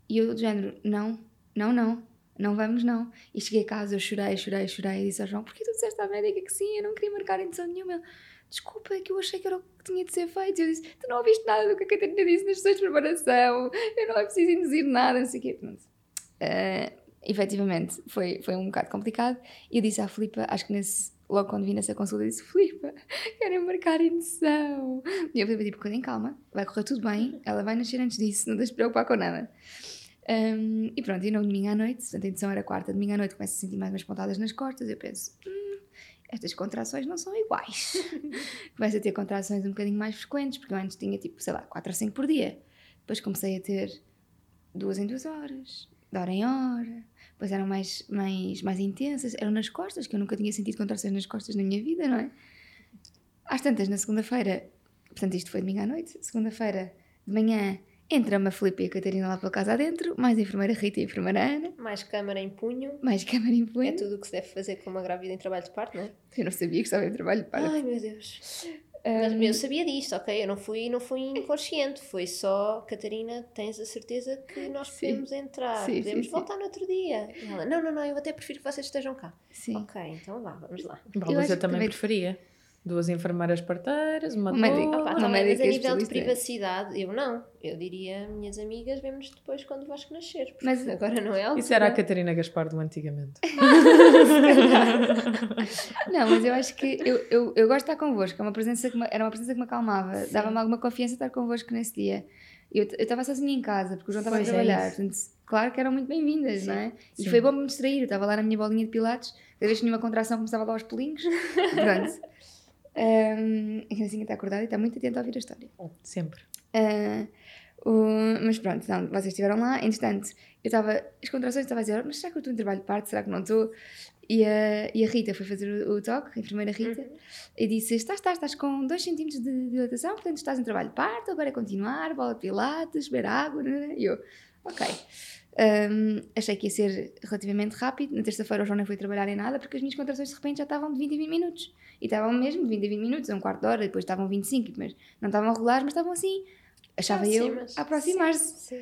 E eu, do género, não, não, não, não vamos, não. E cheguei a casa, eu chorei, chorei, chorei, e disse ao João: Porquê tu disseste à médica que sim? Eu não queria marcar indução nenhuma. Ele, Desculpa, é que eu achei que era o que tinha de ser feito. E eu disse: Tu não ouviste nada do que a Catarina disse nas sessões de preparação, eu não é preciso induzir nada, não sei o quê. Uh, efetivamente foi, foi um bocado complicado. E eu disse à Filipa, acho que nesse, logo quando vi nessa consulta, eu disse: Filipa, querem marcar indução. E a Filipa, tipo, calma, vai correr tudo bem, ela vai nascer antes disso, não tens de preocupar com nada. Um, e pronto, e no domingo à noite, portanto a indução era quarta, domingo à noite começo a sentir mais umas pontadas nas costas. Eu penso: hum, estas contrações não são iguais. começo a ter contrações um bocadinho mais frequentes, porque eu antes tinha tipo, sei lá, 4 ou 5 por dia. Depois comecei a ter duas em duas horas, de hora em hora. Depois eram mais, mais, mais intensas, eram nas costas, que eu nunca tinha sentido contrações nas costas na minha vida, não é? Às tantas, na segunda-feira, portanto, isto foi domingo à noite, segunda-feira de manhã, entra-me a Filipe e a Catarina lá pela casa adentro, mais a enfermeira Rita e a enfermeira Ana, Mais câmara em punho. mais câmara em É punho. tudo o que se deve fazer com uma grávida em trabalho de parto, não é? Eu não sabia que estava em trabalho de parto. Ai, meu Deus. Mas eu sabia disto, ok? Eu não fui, não fui inconsciente. Foi só, Catarina, tens a certeza que nós Sim. podemos entrar, Sim, podemos sim, sim. voltar no outro dia. E ela, não, não, não, eu até prefiro que vocês estejam cá. Sim. Ok, então vá, vamos lá. Bom, Eu mas eu também também- preferia. Duas enfermeiras parteiras, uma Um médico. dor. Opa, Uma tá bem, mas médica a nível de privacidade, eu não. Eu diria, minhas amigas, vemos depois quando o Vasco nascer. Mas- agora não é algo. Isso era a Catarina Gaspar do antigamente. Não, mas eu acho que eu, eu, eu gosto de estar convosco. É uma presença que me- era uma presença que me acalmava. Dava-me alguma confiança estar convosco nesse dia. Eu eu estava sozinha em casa, porque o João estava a é trabalhar. isso. portanto, claro que eram muito bem-vindas, não é? E Sim. foi bom me distrair. Eu estava lá na minha bolinha de pilates. Cada vez que tinha uma contração, começava lá aos pulinhos. Pronto. Um, a criancinha está acordada e está muito atenta a ouvir a história. Sempre. Ah, o- mas pronto, não, vocês estiveram lá. Entretanto, eu estava. As contrações estava a dizer: mas será que eu estou em trabalho de parte? Será que não estou? E a, e a Rita foi fazer o, o toque, a enfermeira Rita, e disse: estás, estás, estás com 2 cm de dilatação, portanto estás em trabalho de parto, agora é continuar, bola de pilates, beber água. E eu, ok. Ahm, achei que ia ser relativamente rápido. Na terça-feira o João não foi trabalhar em nada porque as minhas contrações de repente já estavam de 20 em 20 minutos. E estavam mesmo de 20 em 20 minutos, a um quarto de hora, depois estavam 25, mas não estavam regulares, mas estavam assim. Achava eu a aproximar-se.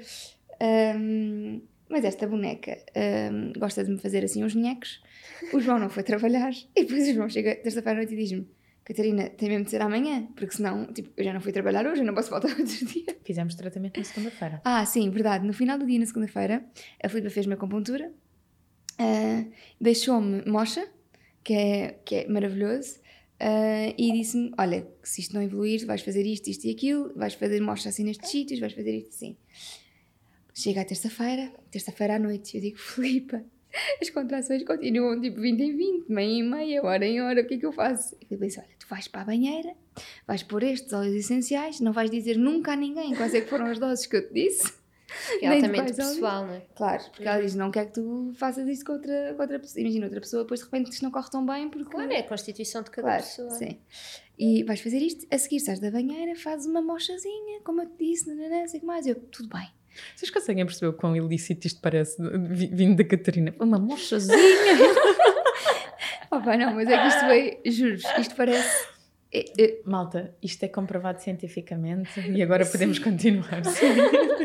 Ahm, mas esta boneca ahm, gosta de me fazer assim uns bonecos. O João não foi trabalhar. E depois o João chega terça-feira à noite e diz-me: Catarina, tem mesmo de ser amanhã, porque senão, tipo, eu já não fui trabalhar hoje, eu não posso voltar outro dia. Fizemos tratamento na segunda-feira. Ah, sim, verdade. No final do dia, na segunda-feira, a Filipa fez-me a acupuntura, ah, deixou-me mocha, que é, que é maravilhoso, ah, e disse-me: Olha, se isto não evoluir, vais fazer isto, isto e aquilo, vais fazer mocha assim nestes sítios, vais fazer isto assim. Chega à terça-feira, terça-feira à noite, eu digo: Filipa, as contrações continuam tipo 20 em 20, meia em meia, hora em hora, o que é que eu faço? E eu disse: Olha, vais para a banheira, vais pôr estes óleos essenciais, não vais dizer nunca a ninguém quais é que foram as doses que eu te disse. Que é altamente pessoal, não é? Claro, porque ela diz: não quer que tu faças isto com outra, com outra pessoa. Imagina, outra pessoa, depois de repente isto não corre tão bem porque. Claro, é a constituição de cada Claro, pessoa. sim. E vais fazer isto, a seguir sais da banheira, fazes uma mochazinha, como eu te disse, não sei o que mais. Eu, tudo bem. Vocês conseguem perceber o quão ilícito isto parece vi- vindo da Catarina? Uma mochazinha. Pá, não, mas é que isto foi, juro isto parece. é- é- Malta, isto é comprovado cientificamente e agora podemos continuar.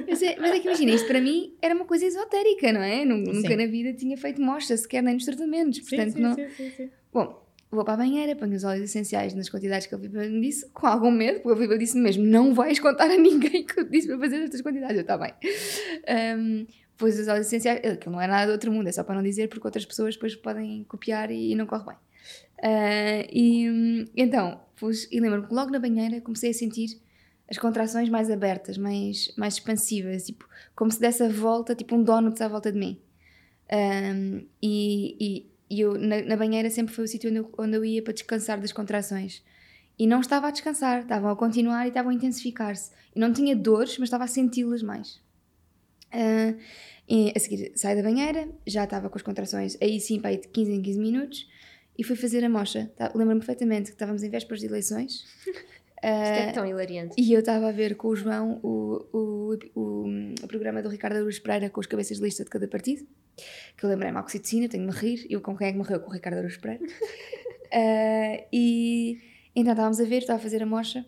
mas, é, mas é que imagina, isto para mim era uma coisa esotérica, não é? Nu- Nunca Sim. na vida tinha feito mocha, sequer nem nos tratamentos. Portanto, não. sim, sim, sim. Bom, vou para a banheira, ponho os óleos essenciais nas quantidades que a Filipe me disse, com algum medo, porque a Filipe disse mesmo: não vais contar a ninguém que eu disse para fazer estas quantidades. Eu, está bem. Um, pus os óleos essenciais, eh, aquilo não é nada do outro mundo, é só para não dizer, porque outras pessoas depois podem copiar e, não corre bem. Ah, e hum, então, pus, e lembro-me que logo na banheira comecei a sentir as contrações mais abertas, mais, mais expansivas, tipo, como se desse a volta, tipo um donuts à volta de mim. Um, e, e, e eu, na, na banheira sempre foi o sítio onde onde eu ia para descansar das contrações. E não estava a descansar, estavam a continuar e estavam a intensificar-se. E não tinha dores, mas estava a senti-las mais. E a seguir saí da banheira, já estava com as contrações, aí sim, para aí de 15 em 15 minutos, e fui fazer a mocha. Tá- Lembro-me perfeitamente que estávamos em vésperas de eleições. Isto é Ah, tão hilariante. e eu estava a ver com o João o, o, o, o programa do Ricardo Aruz Pereira com os cabeças de lista de cada partido. Que eu lembrei-me à oxitocina, tenho de me rir. Eu com quem é que morreu? Com o Ricardo Aruz Pereira. Ah, e então estávamos a ver, estava a fazer a mocha.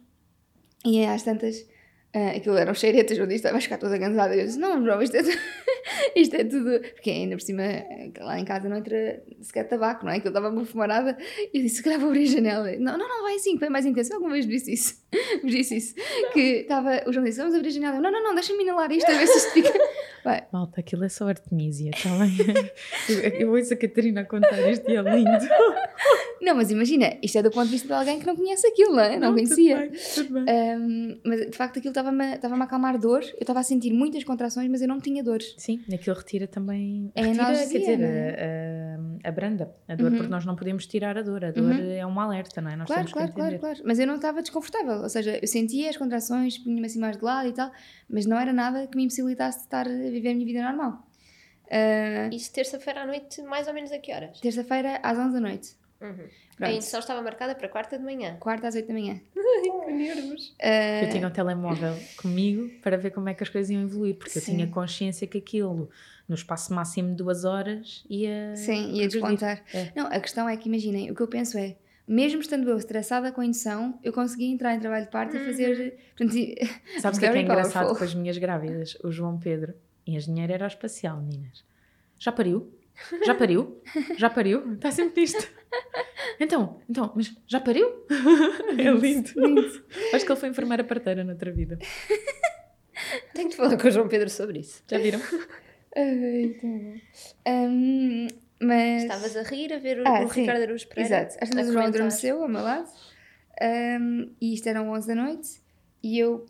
E às tantas, ah, aquilo eram cheiretas, eu disse, vai ficar toda gansada. Eu disse, não, João, isto é, tudo, isto é tudo. Porque ainda por cima, lá em casa não entra sequer tabaco, não é? Que eu estava uma fumarada. E eu disse, se calhar vou abrir a janela. Não, não, não, vai assim, que foi mais intenso. Eu Alguma vez disse isso. Disse isso. Que estava, o João disse, vamos abrir a janela. Eu, não, não, não, deixa-me inalar isto, a ver se isto fica. Vai. Malta, aquilo é só artemisia, está bem? Eu, ouço a Catarina a contar isto e é lindo. Não, mas imagina, isto é do ponto de vista de alguém que não conhece aquilo, não é? Não, conhecia. Tudo bem, tudo bem. Um, mas de facto aquilo estava-me estava a acalmar dor. Eu estava a sentir muitas contrações, mas eu não tinha dores. Sim, aquilo retira também. É retira, analgesia, quer dizer, não a, a, a branda, a dor, Uhum. porque nós não podemos tirar a dor. A dor Uhum. é um alerta, não é? Nós Claro, temos claro, que claro, entender. claro. Mas eu não estava desconfortável. Ou seja, eu sentia as contrações, punha-me assim mais de lado e tal, mas não era nada que me impossibilitasse de estar a viver a minha vida normal. Uh, Isso terça-feira à noite, mais ou menos a que horas? Terça-feira às 11 da noite. Uhum. A Pronto. indução estava marcada para quarta de manhã. Quarta às oito da manhã. Ai, que nervos. Ah, Eu tinha um telemóvel comigo para ver como é que as coisas iam evoluir, porque Sim. eu tinha consciência que aquilo, no espaço máximo de duas horas, ia. Sim, ia despontar. É. Não, a questão é que imaginem, o que eu penso é, mesmo estando eu estressada com a indução, eu consegui entrar em trabalho de parte e fazer. Portanto, Sabes o que é que é Very engraçado com as minhas grávidas? O João Pedro, engenheiro aeroespacial, meninas. Já pariu? Já pariu? Já pariu? Está sempre nisto. Então, então, mas já pariu? É lindo. Acho que ele foi enfermeira parteira noutra vida. Tenho de falar com o João Pedro sobre isso. Já viram? Ai, tá bom. Ahm, mas. Estavas a rir a ver o, Ah, o. Ricardo Araújo Pereira. Exato. Às vezes o João adormeceu ao meu lado. Ahm, e isto eram 11 da noite. E eu,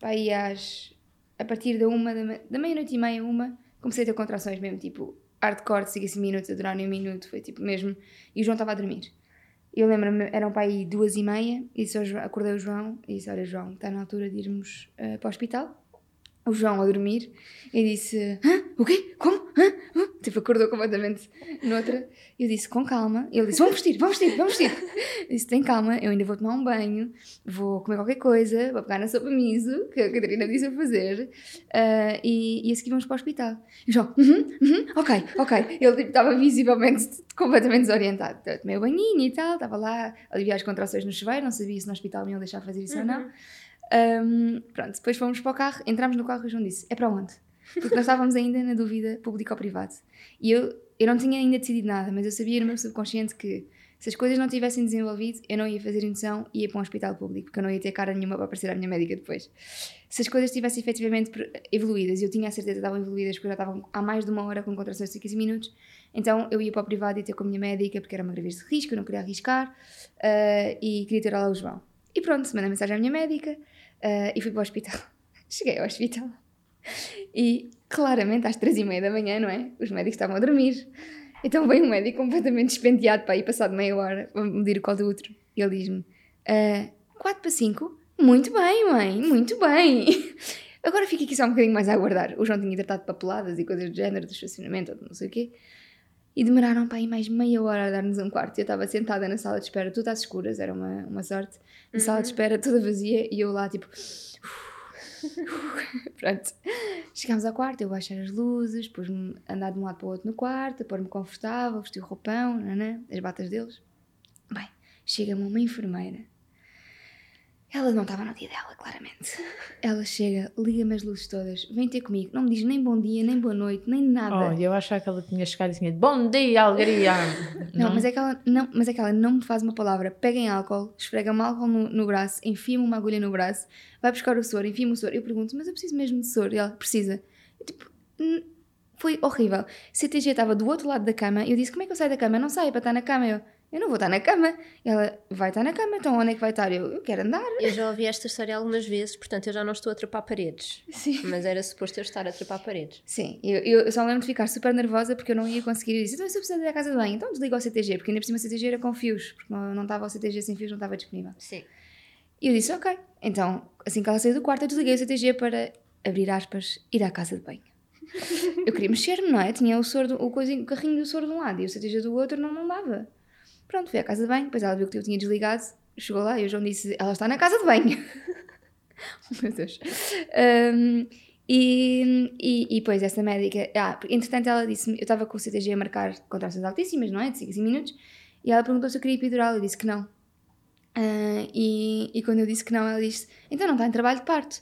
pá, aí às. A partir da uma, da meia-noite e meia, uma, comecei a ter contrações mesmo, tipo, hardcore, 5 minutos, a durar um minuto, foi tipo mesmo. E o João estava a dormir. Eu lembro-me, eram para aí duas e meia, e João- acordei o João e disse: Olha, João, está na altura de irmos eh, para o hospital. O João a dormir e disse: Hã? O quê? Como? Hã? Hã? Tipo, acordou completamente noutra. Eu disse: Com calma. Ele disse: Vamos vestir, vamos vestir, vamos vestir. Eu disse: Tem calma, eu ainda vou tomar um banho, vou comer qualquer coisa, vou pegar na sopa miso, que a Catarina disse a fazer, ah, e, e a seguir vamos para o hospital. E o João: uhum, uhum, Ok, ok. Ele tipo, estava visivelmente completamente desorientado. Eu tomei o banhinho e tal, estava lá a aliviar as contrações no chuveiro, não sabia se no hospital me iam deixar fazer isso ou não. Um, pronto, depois fomos para o carro, entramos no carro e o João disse: É para onde? Porque nós estávamos ainda na dúvida público ou privado. E eu, eu não tinha ainda decidido nada, mas eu sabia no meu subconsciente que se as coisas não tivessem desenvolvido, eu não ia fazer indução e ia para um hospital público, porque eu não ia ter cara nenhuma para aparecer à minha médica depois. Se as coisas tivessem efetivamente evoluídas, e eu tinha a certeza que estavam evoluídas, porque já estavam há mais de uma hora com contrações de 15 minutos, então eu ia para o privado e ter com a minha médica, porque era uma gravidez de risco, eu não queria arriscar, ah, e queria ter lá o João. E pronto, mandei mensagem à minha médica, ah, e fui para o hospital. Cheguei ao hospital e claramente às três e meia da manhã, não é? Os médicos estavam a dormir. Então veio um médico completamente despenteado para aí, passado meia hora, a medir o colo do útero. E ele diz-me: 4 para 5? Muito bem, mãe, muito bem. Agora fica aqui só um bocadinho mais a aguardar. O João tinha tratado de papeladas e coisas do género, do estacionamento, de não sei o quê. E demoraram para aí mais meia hora a dar-nos um quarto. Eu estava sentada na sala de espera, tudo às escuras, era uma, uma sorte. Na sala de espera, toda vazia, e eu lá, tipo. Pronto. Chegámos ao quarto, eu baixei as luzes, pus-me andar de um lado para o outro no quarto, pôr-me confortável, vestir o roupão, nanã, as batas deles. Bem, chega-me uma enfermeira. Ela não estava no dia dela, claramente. Ela chega, liga-me as luzes todas, vem ter comigo, não me diz nem bom dia, nem boa noite, nem nada. Oh, eu achava que ela tinha chegado e tinha dito Bom dia, alegria! Não, mas é, que ela não, mas é que ela não me faz uma palavra. Pega em álcool, esfrega-me álcool no, no braço, enfia-me uma agulha no braço, vai buscar o soro, enfia-me o soro. Eu pergunto, mas eu preciso mesmo de soro? E ela, precisa. Eu, tipo, "Hum, foi horrível. CTG estava do outro lado da cama e eu disse, como é que eu saio da cama? Eu não saio para estar na cama. Eu, eu não vou estar na cama. Ela, vai estar na cama, então onde é que vai estar? Eu, eu quero andar. Eu já ouvi esta história algumas vezes, portanto eu já não estou a trepar paredes. Sim. Mas era suposto eu estar a trepar paredes. Sim, eu, eu só lembro de ficar super nervosa porque eu não ia conseguir. Eu disse, então eu precisar ir à casa de banho, então desliga o CTG, porque ainda por cima o CTG era com fios, porque não, não estava o CTG sem fios, não estava disponível. Sim. E eu disse, ok. Então, assim que ela saiu do quarto, eu desliguei o CTG para, abrir aspas, ir à casa de banho. Eu queria mexer-me, não é? Tinha o, soro, do- o, coisinho, o carrinho do soro de um lado e o CTG do outro, não, não dava. Pronto, fui à casa de banho, depois ela viu que eu tinha desligado, chegou lá e o João disse, ela está na casa de banho. Oh, Meu Deus. Um, e, e, e depois essa médica, ah, entretanto ela disse-me, eu estava com o CTG a marcar contrações altíssimas, não é? De 5 a 5 minutos, e ela perguntou se eu queria epidural, eu disse que não. Ah, e, e quando eu disse que não, ela disse: Então não está em trabalho de parto.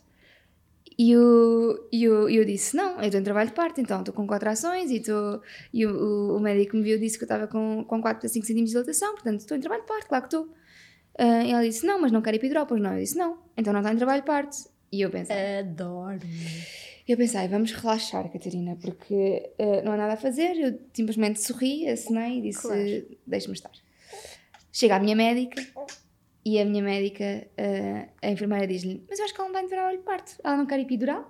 E eu, eu, eu disse: Não, eu estou em trabalho de parto, então estou com contrações. E, estou, e o, o, o médico me viu disse que eu estava com, com 4 a 5 centímetros de dilatação, portanto estou em trabalho de parto, claro que estou. Ah, e ela disse: Não, mas não quero epidural, pois não. Eu disse: Não, então não está em trabalho de parto. E eu pensei: Adoro. eu pensei, vamos relaxar, Catarina, porque eh, não há nada a fazer. Eu simplesmente sorri, acenei e disse: Claro. Deixe-me estar. Chega a minha médica e a minha médica, eh, a enfermeira, diz-lhe: Mas eu acho que ela não está em trabalho de parto, ela não quer epidural.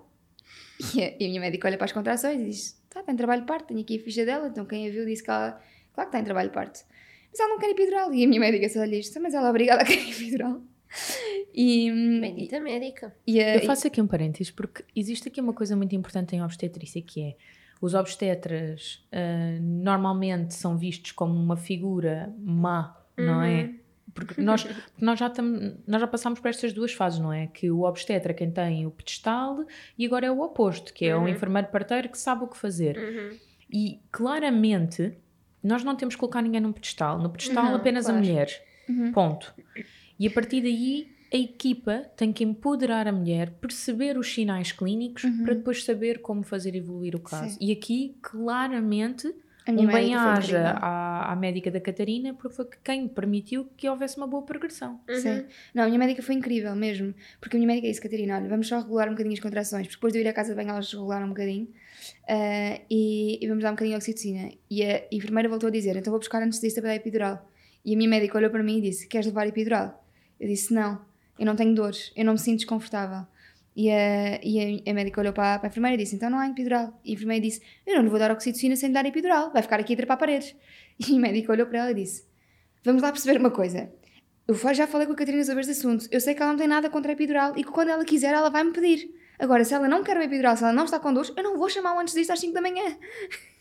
E a, e a minha médica olha para as contrações e diz: Tá, está em trabalho de parto, tenho aqui a ficha dela. Então quem a viu disse que ela, claro que está em trabalho de parto, mas ela não quer epidural. E a minha médica só lhe diz: Mas ela é obrigada a querer epidural. E, Bendita médica. e, a- Eu faço aqui um parênteses porque existe aqui uma coisa muito importante em obstetrícia que é Os obstetras uh, normalmente são vistos como uma figura má, não é? Uhum. Porque nós, nós, já tam, nós já passámos por estas duas fases, não é? Que o obstetra é quem tem o pedestal e agora é o oposto, que é Uhum. um enfermeiro parteiro que sabe o que fazer. Uhum. E claramente nós não temos que colocar ninguém num pedestal. No pedestal Não, apenas claro. a mulher. Uhum. Ponto. E a partir daí a equipa tem que empoderar a mulher, perceber os sinais clínicos para depois saber como fazer evoluir o caso. Sim. E aqui, claramente, um médica foi bem-aja à, à médica da Catarina, porque foi quem permitiu que houvesse uma boa progressão. Uhum. Sim. Não, a minha médica foi incrível mesmo. Porque a minha médica disse, Catarina, olha, vamos só regular um bocadinho as contrações. Porque depois de eu ir à casa de banho, elas regularam um bocadinho. Ah, e, e vamos dar um bocadinho de oxitocina. E a enfermeira voltou a dizer, então vou buscar anestesista para dar epidural. E a minha médica olhou para mim e disse, queres levar epidural? Eu disse, não, eu não tenho dores, eu não me sinto desconfortável. E a, e a, a médica olhou para, para a enfermeira e disse, então não há epidural. E a enfermeira disse, eu não lhe vou dar oxitocina sem lhe dar epidural, vai ficar aqui a trepar paredes. E a médica olhou para ela e disse, vamos lá perceber uma coisa. Eu já falei com a Catarina sobre este assunto. Eu sei que ela não tem nada contra a epidural e que quando ela quiser ela vai me pedir. Agora, se ela não quer uma epidural, se ela não está com dores, eu não vou chamar o antes disto às 5 da manhã.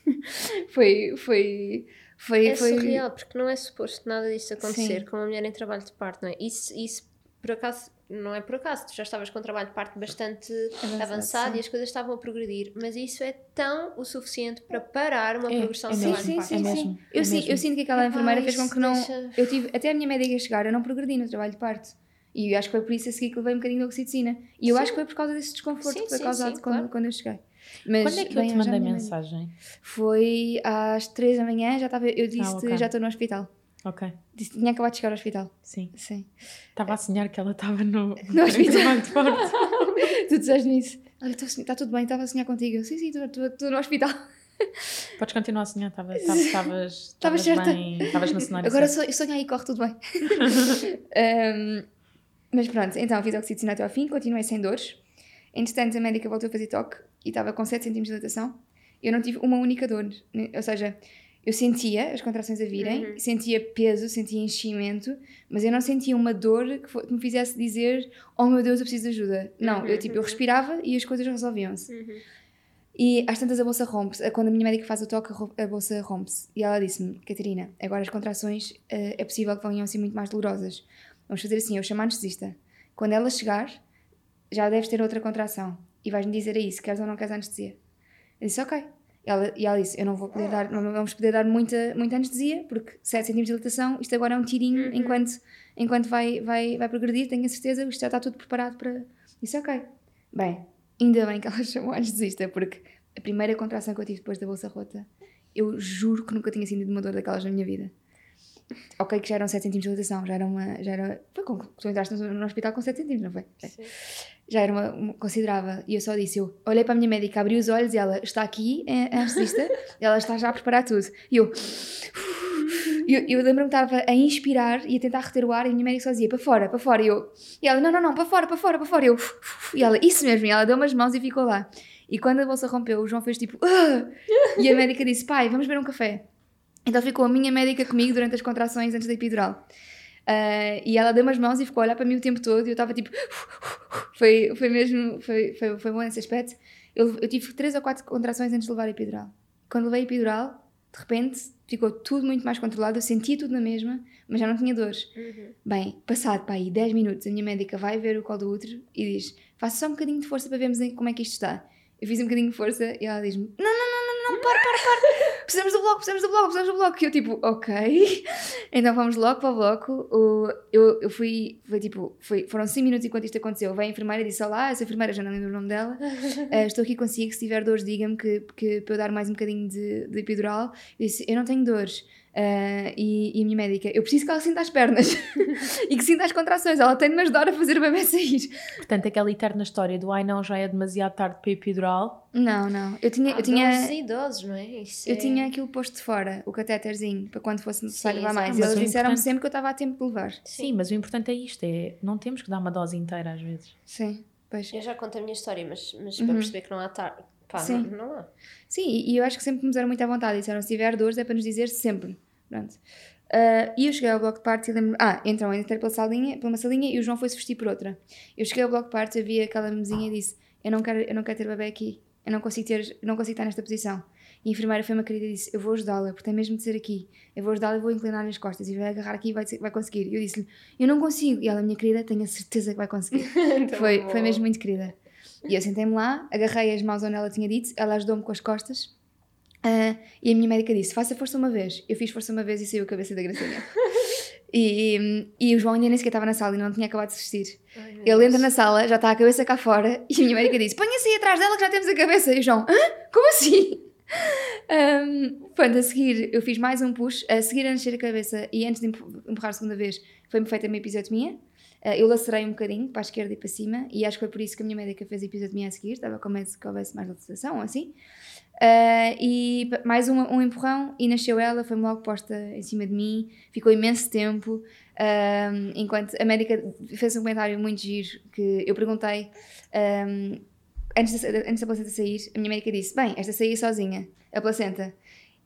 foi, foi, foi, É foi. surreal, porque não é suposto nada disso acontecer Sim. com uma mulher em trabalho de parto, não é? Isso, isso por acaso, não é por acaso, tu já estavas com um trabalho de parto bastante Avançado, avançado, sim. e as coisas estavam a progredir, mas isso é tão o suficiente para parar uma É, progressão é de Sim, mesmo, trabalho sim, sim, parto. é sim. mesmo, Eu, é sim, eu sinto que aquela enfermeira fez com que não. deixa- Eu tive, até a minha médica chegar, eu não progredi no trabalho de parto. E acho que foi por isso a seguir que levei um bocadinho de oxitocina. E eu Sim. acho que foi por causa desse desconforto Sim, que foi sim, causado sim, quando, claro. quando eu cheguei. Mas Quando é que eu bem, te já mandei mensagem? Foi às 3 da manhã, já estava. Eu disse, Ah, ok. já estou no hospital. Ok, Disse, tinha acabado de chegar ao hospital. sim. Sim. Estava a sonhar que ela estava no, No hospital. de parto. tu disseste-me isso. Olha, está tudo bem, estava a sonhar contigo. Eu, sim, sim, estou- no hospital. Podes continuar a sonhar, estava- estava- estavas bem, estavas no cenário Agora certo. só, sonhei e corre tudo bem. Ahm, mas pronto, então fiz oxitocina até ao fim, continuei sem dores. Entretanto, a médica voltou a fazer toque e estava com 7 cm de dilatação. Eu não tive uma única dor. né? Ou seja, eu sentia as contrações a virem, Uhum. sentia peso, sentia enchimento, mas eu não sentia uma dor que, me fizesse dizer: Oh meu Deus, eu preciso de ajuda. Não, Uhum, eu tipo, eu uhum. respirava e as coisas resolviam-se. Uhum. E às tantas a bolsa rompe-se. Quando a minha médica faz o toque, a bolsa rompe-se. E ela disse-me, Catarina, agora as contrações eh, é possível que venham a ser muito mais dolorosas. Vamos fazer assim, eu chamo a anestesista. Quando ela chegar, já deves ter outra contração. E vais-me dizer aí se queres ou não queres anestesia. Eu disse, ok. E ela, e ela disse, eu não vou poder dar, não vamos poder dar muita, muita anestesia, porque 7 cm de dilatação, isto agora é um tirinho Uhum. enquanto, enquanto vai, vai, vai progredir, tenho a certeza, isto já está tudo preparado para... Disse, ok. Bem, ainda bem que ela chamou a anestesista, porque a primeira contração que eu tive depois da bolsa rota, eu juro que nunca tinha sentido uma dor daquelas na minha vida. Ok, que já eram 7 cm de dilatação, já era uma. Já era, foi com, tu entraste no, hospital com 7 cm, não foi? Sim. Já era uma, uma considerável. E eu só disse: eu olhei para a minha médica, abri os olhos e ela está aqui, é a anestesista, e ela está já a preparar tudo. E eu. Eu, eu lembro-me que estava a inspirar e a tentar reter o ar e a minha médica só dizia para fora, para fora. E, eu, e ela, não, não, não, para fora, para fora, para fora. E eu, e ela, isso mesmo. E ela deu umas mãos e ficou lá. E quando a bolsa rompeu, o João fez tipo, "Ah!" e a médica disse, pai, vamos beber um café. Então ficou a minha médica comigo durante as contrações antes da epidural. Ah, e ela deu umas mãos e ficou a olhar para mim o tempo todo e eu estava tipo. Foi, foi mesmo. Foi, foi, foi bom nesse aspecto. Eu, eu tive três ou quatro contrações antes de levar a epidural. Quando levei a epidural, de repente ficou tudo muito mais controlado. Eu sentia tudo na mesma, mas já não tinha dores. Uhum. Bem, passado para aí 10 minutos, a minha médica vai ver o colo do útero e diz: Faça só um bocadinho de força para vermos como é que isto está. Eu fiz um bocadinho de força e ela diz-me: Não, não, não, não, para, para, para. Precisamos do bloco, precisamos do bloco, precisamos do bloco. E eu, tipo, ok. Então vamos logo para o bloco. O, eu, eu fui, foi tipo, foi, foram 5 minutos enquanto isto aconteceu. Veio a enfermeira e disse: Olá, essa enfermeira já não lembro o nome dela. "Ah, estou aqui consigo. Se tiver dores, diga-me que, que para eu dar mais um bocadinho de, de epidural. Eu disse: Eu não tenho dores. Ah, e, e a minha médica: Eu preciso que ela sinta as pernas e que sinta as contrações. Ela tem de me ajudar a fazer o bebê sair. Portanto, aquela eterna história do ai não, já é demasiado tarde para epidural. Não, não. Eu tinha, Há eu tinha, idosos não é? Isso eu é- tinha aquilo posto de fora, o catéterzinho, para quando fosse necessário Sim, levar mais. exato. E eles disseram-me importante- sempre que eu estava a tempo de levar. Sim, mas o importante é isto: é não temos que dar uma dose inteira às vezes. Sim, pois. Eu já conto a minha história, mas, mas Uhum. para perceber que não há tarde. Pá, Sim. não, não há. Sim, e eu acho que sempre me deram muita vontade. Disseram, se tiver dores é para nos dizer sempre. Pronto. Ah, e eu cheguei ao bloco de parto e lembro Ah, então eu entrei pela, salinha, pela uma salinha e o João foi-se vestir por outra. Eu cheguei ao bloco de parto, havia aquela mesinha e disse, eu não quero, eu não quero ter bebê aqui. eu não consigo, ter, não consigo estar nesta posição. E a enfermeira foi uma querida e disse: Eu vou ajudá-la, porque tem mesmo de ser aqui. Eu vou ajudá-la e vou inclinar-lhe as costas e vai agarrar aqui e vai, vai conseguir. E eu disse-lhe: Eu não consigo. E ela, minha querida, tenho a certeza que vai conseguir. foi, foi mesmo muito querida. E eu sentei-me lá, agarrei as mãos onde ela tinha dito, ela ajudou-me com as costas. Uh, e a minha médica disse: Faça força uma vez. Eu fiz força uma vez e saiu a cabeça da Gracinha. e, e, e, o João ainda nem sequer estava na sala e não tinha acabado de assistir. Ai, Ele entra na sala, já está a cabeça cá fora, e a minha médica disse: Ponha-se aí atrás dela que já temos a cabeça. E o João: Hã? Como assim? Um, pronto, a seguir eu fiz mais um push, a seguir a encher a cabeça e antes de empurrar a segunda vez foi-me feita a minha episiotomia. Uh, eu lacerei um bocadinho para a esquerda e para cima e acho que foi por isso que a minha médica fez a episiotomia a seguir, estava com medo que houvesse mais laceração ou assim. Uh, e mais um, um, empurrão e nasceu ela, foi-me logo posta em cima de mim, ficou imenso tempo. Enquanto a médica fez um comentário muito giro que eu perguntei. Um, antes, da, antes da placenta sair, a minha médica disse: Bem, esta saía sozinha, a placenta.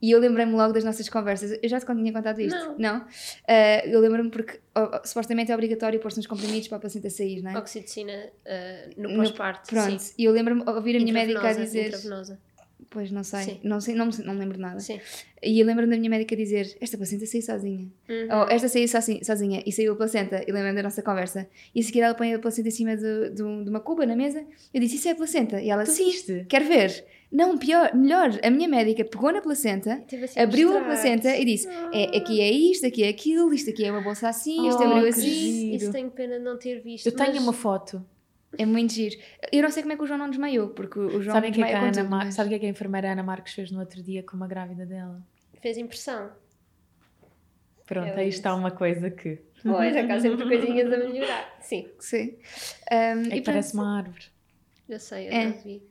E eu lembrei-me logo das nossas conversas. Eu já te tinha contado isto? Não. não? Uh, eu lembro-me porque oh, supostamente é obrigatório pôr-se nos comprimidos para a placenta sair, não é? Oxitocina uh, no pós-parto. Pronto. Sim. E eu lembro-me ouvir a minha médica a dizer. Intravenosa. Pois, não sei. Não sei, não, não lembro nada. Sim. E eu lembro-me da minha médica dizer: Esta placenta saiu sozinha. Uhum. Ou esta saiu sozinha. E saiu a placenta. E lembro-me da nossa conversa. E a seguir ela põe a placenta em cima de, de, de uma cuba na mesa. Eu disse: Isso é a placenta. E ela: tu viste? quer ver. Não, pior, melhor, a minha médica pegou na placenta, assim abriu a placenta e disse: oh. é, Aqui é isto, aqui é aquilo, isto aqui é uma bolsa assim, isto oh, abriu assim. Isso tenho pena de não ter visto. Eu tenho uma foto. É muito giro. Eu não sei como é que o João não desmaiou, porque o João sabe que, é que a Ana Mar... Sabe o que, é que a enfermeira Ana Marques fez no outro dia com uma grávida dela? Fez impressão. Pronto, Eu aí está uma coisa que. Pois, há sempre coisinhas a melhorar. Sim. Sim. Um, e parece pronto. uma árvore. Eu sei, eu é. já vi.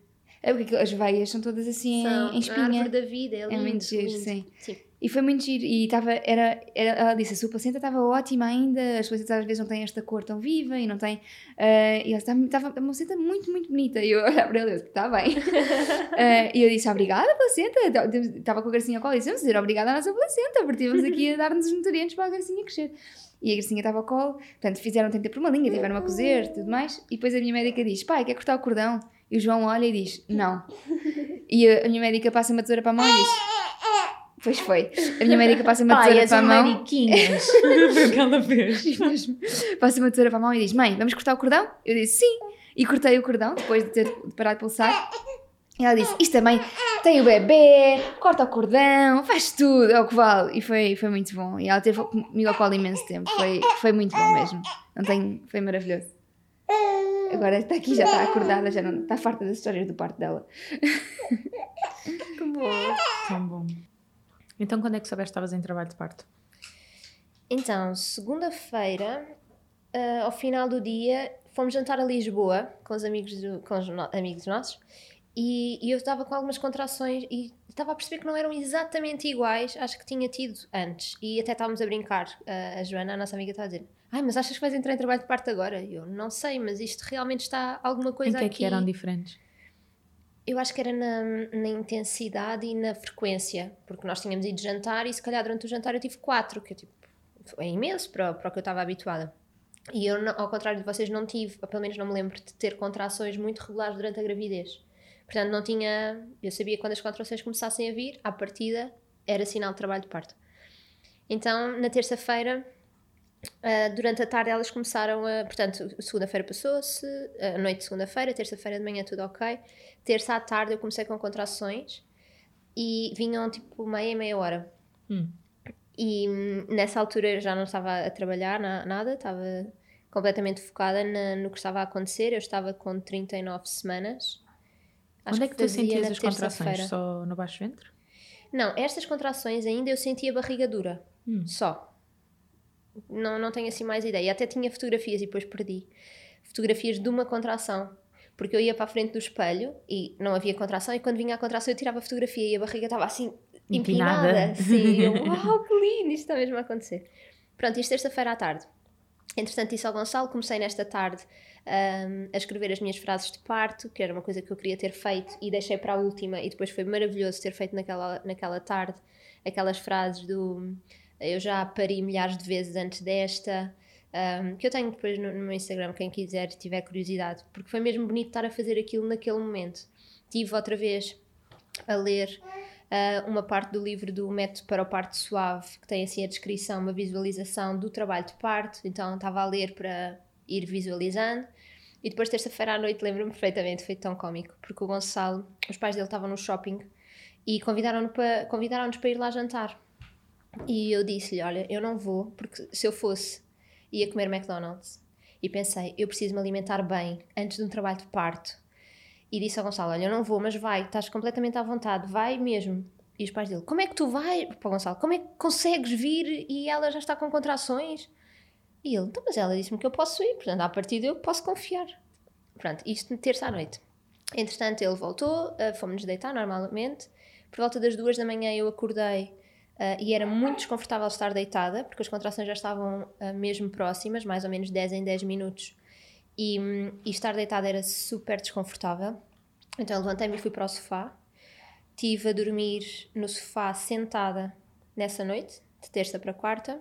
É porque as veias são todas assim são, em espinha. A árvore da vida, é, lindo, é muito giro, lindo. sim. sim. E foi muito giro. E estava, era, era, ela disse: a sua placenta estava ótima ainda, as placentas às vezes não têm esta cor tão viva e não tem. Uh, e ela estava, estava uma placenta muito, muito bonita. E eu olhava para ela e disse: está bem. uh, e eu disse: obrigada, placenta. Estava com a Garcinha ao colo e disse: vamos dizer obrigada à nossa placenta, porque estivemos aqui a dar-nos os nutrientes para a Garcinha crescer. E a Garcinha estava ao colo, portanto, fizeram tempo por uma linha, tiveram a cozer e tudo mais. E depois a minha médica diz: pai, quer cortar o cordão? E o João olha e diz: não. E a, a minha médica passa uma tesoura para a mão e diz: Pois foi. A minha médica passa uma tesoura para a mão. Mariquinhas. foi o que ela fez. passa uma tesoura para a mão e diz: Mãe, vamos cortar o cordão? Eu disse: Sim. E cortei o cordão depois de ter parado de pulsar. E ela disse: Isto também tem o bebê, corta o cordão, faz tudo, é o que vale. E foi, foi muito bom. E ela teve comigo ao colo imenso tempo. Foi, foi muito bom mesmo. Não tenho, foi maravilhoso. Agora está aqui, já está acordada, já não está farta das histórias do parto dela. Que bom. Tão bom. Então, quando é que soubeste que estavas em trabalho de parto? Então, segunda-feira, uh, ao final do dia, fomos jantar a Lisboa com os amigos, do, com os no, amigos nossos e, e eu estava com algumas contrações e estava a perceber que não eram exatamente iguais às que tinha tido antes. E até estávamos a brincar. Uh, a Joana, a nossa amiga, está a dizer: Ai, mas achas que vais entrar em trabalho de parto agora? E eu não sei, mas isto realmente está alguma coisa aqui. Em que é que eram diferentes? Eu acho que era na, na, intensidade e na frequência, porque nós tínhamos ido jantar e se calhar durante o jantar eu tive quatro, que é, tipo, é imenso para, para o que eu estava habituada. E eu, ao contrário de vocês, não tive, ou pelo menos não me lembro de ter contrações muito regulares durante a gravidez. Portanto, não tinha. Eu sabia que quando as contrações começassem a vir, à partida, era sinal de trabalho de parto. Então, na terça-feira, Uh, durante a tarde elas começaram a. Portanto, segunda-feira passou-se, a noite de segunda-feira, terça-feira de manhã tudo ok. Terça à tarde eu comecei com contrações e vinham tipo meia, meia hora. Hum. E hum, nessa altura eu já não estava a trabalhar na, nada, estava completamente focada na, no que estava a acontecer. Eu estava com 39 semanas. Acho Onde é que, que tu sentias as contrações? Só no baixo ventre? Não, estas contrações ainda eu sentia barriga dura. Hum. Só não, não tenho assim mais ideia. Até tinha fotografias e depois perdi. Fotografias de uma contração. Porque eu ia para a frente do espelho e não havia contração, e quando vinha a contração eu tirava a fotografia e a barriga estava assim empinada. empinada. Sim, eu, uau, que lindo, isto está mesmo a acontecer. Pronto, isto terça-feira à tarde. Entretanto, disse ao Gonçalo, comecei nesta tarde um, a escrever as minhas frases de parto, que era uma coisa que eu queria ter feito e deixei para a última, e depois foi maravilhoso ter feito naquela, naquela tarde aquelas frases do eu já pari milhares de vezes antes desta. Um, que eu tenho depois no, no, meu Instagram, quem quiser, tiver curiosidade, porque foi mesmo bonito estar a fazer aquilo naquele momento. tive outra vez a ler uh, uma parte do livro do Método para o Parto Suave, que tem assim a descrição, uma visualização do trabalho de parto. Então estava a ler para ir visualizando. E depois, terça-feira à noite, lembro-me perfeitamente, foi tão cómico, porque o Gonçalo, os pais dele estavam no shopping e convidaram-nos para, convidaram para ir lá jantar. E eu disse-lhe: Olha, eu não vou, porque se eu fosse, ia comer McDonald's. E pensei: Eu preciso me alimentar bem antes de um trabalho de parto. E disse ao Gonçalo: Olha, eu não vou, mas vai, estás completamente à vontade, vai mesmo. E os pais dele: Como é que tu vais? Para o Gonçalo: Como é que consegues vir e ela já está com contrações? E ele, então, mas ela disse-me que eu posso ir, portanto, a partir de eu posso confiar. Pronto, isto terça à noite. Entretanto, ele voltou, uh, fomos deitar normalmente. Por volta das duas da manhã eu acordei uh, e era muito desconfortável estar deitada, porque as contrações já estavam uh, mesmo próximas, mais ou menos 10 em 10 minutos. E, um, e estar deitada era super desconfortável. Então levantei-me e fui para o sofá. Estive a dormir no sofá sentada nessa noite, de terça para quarta.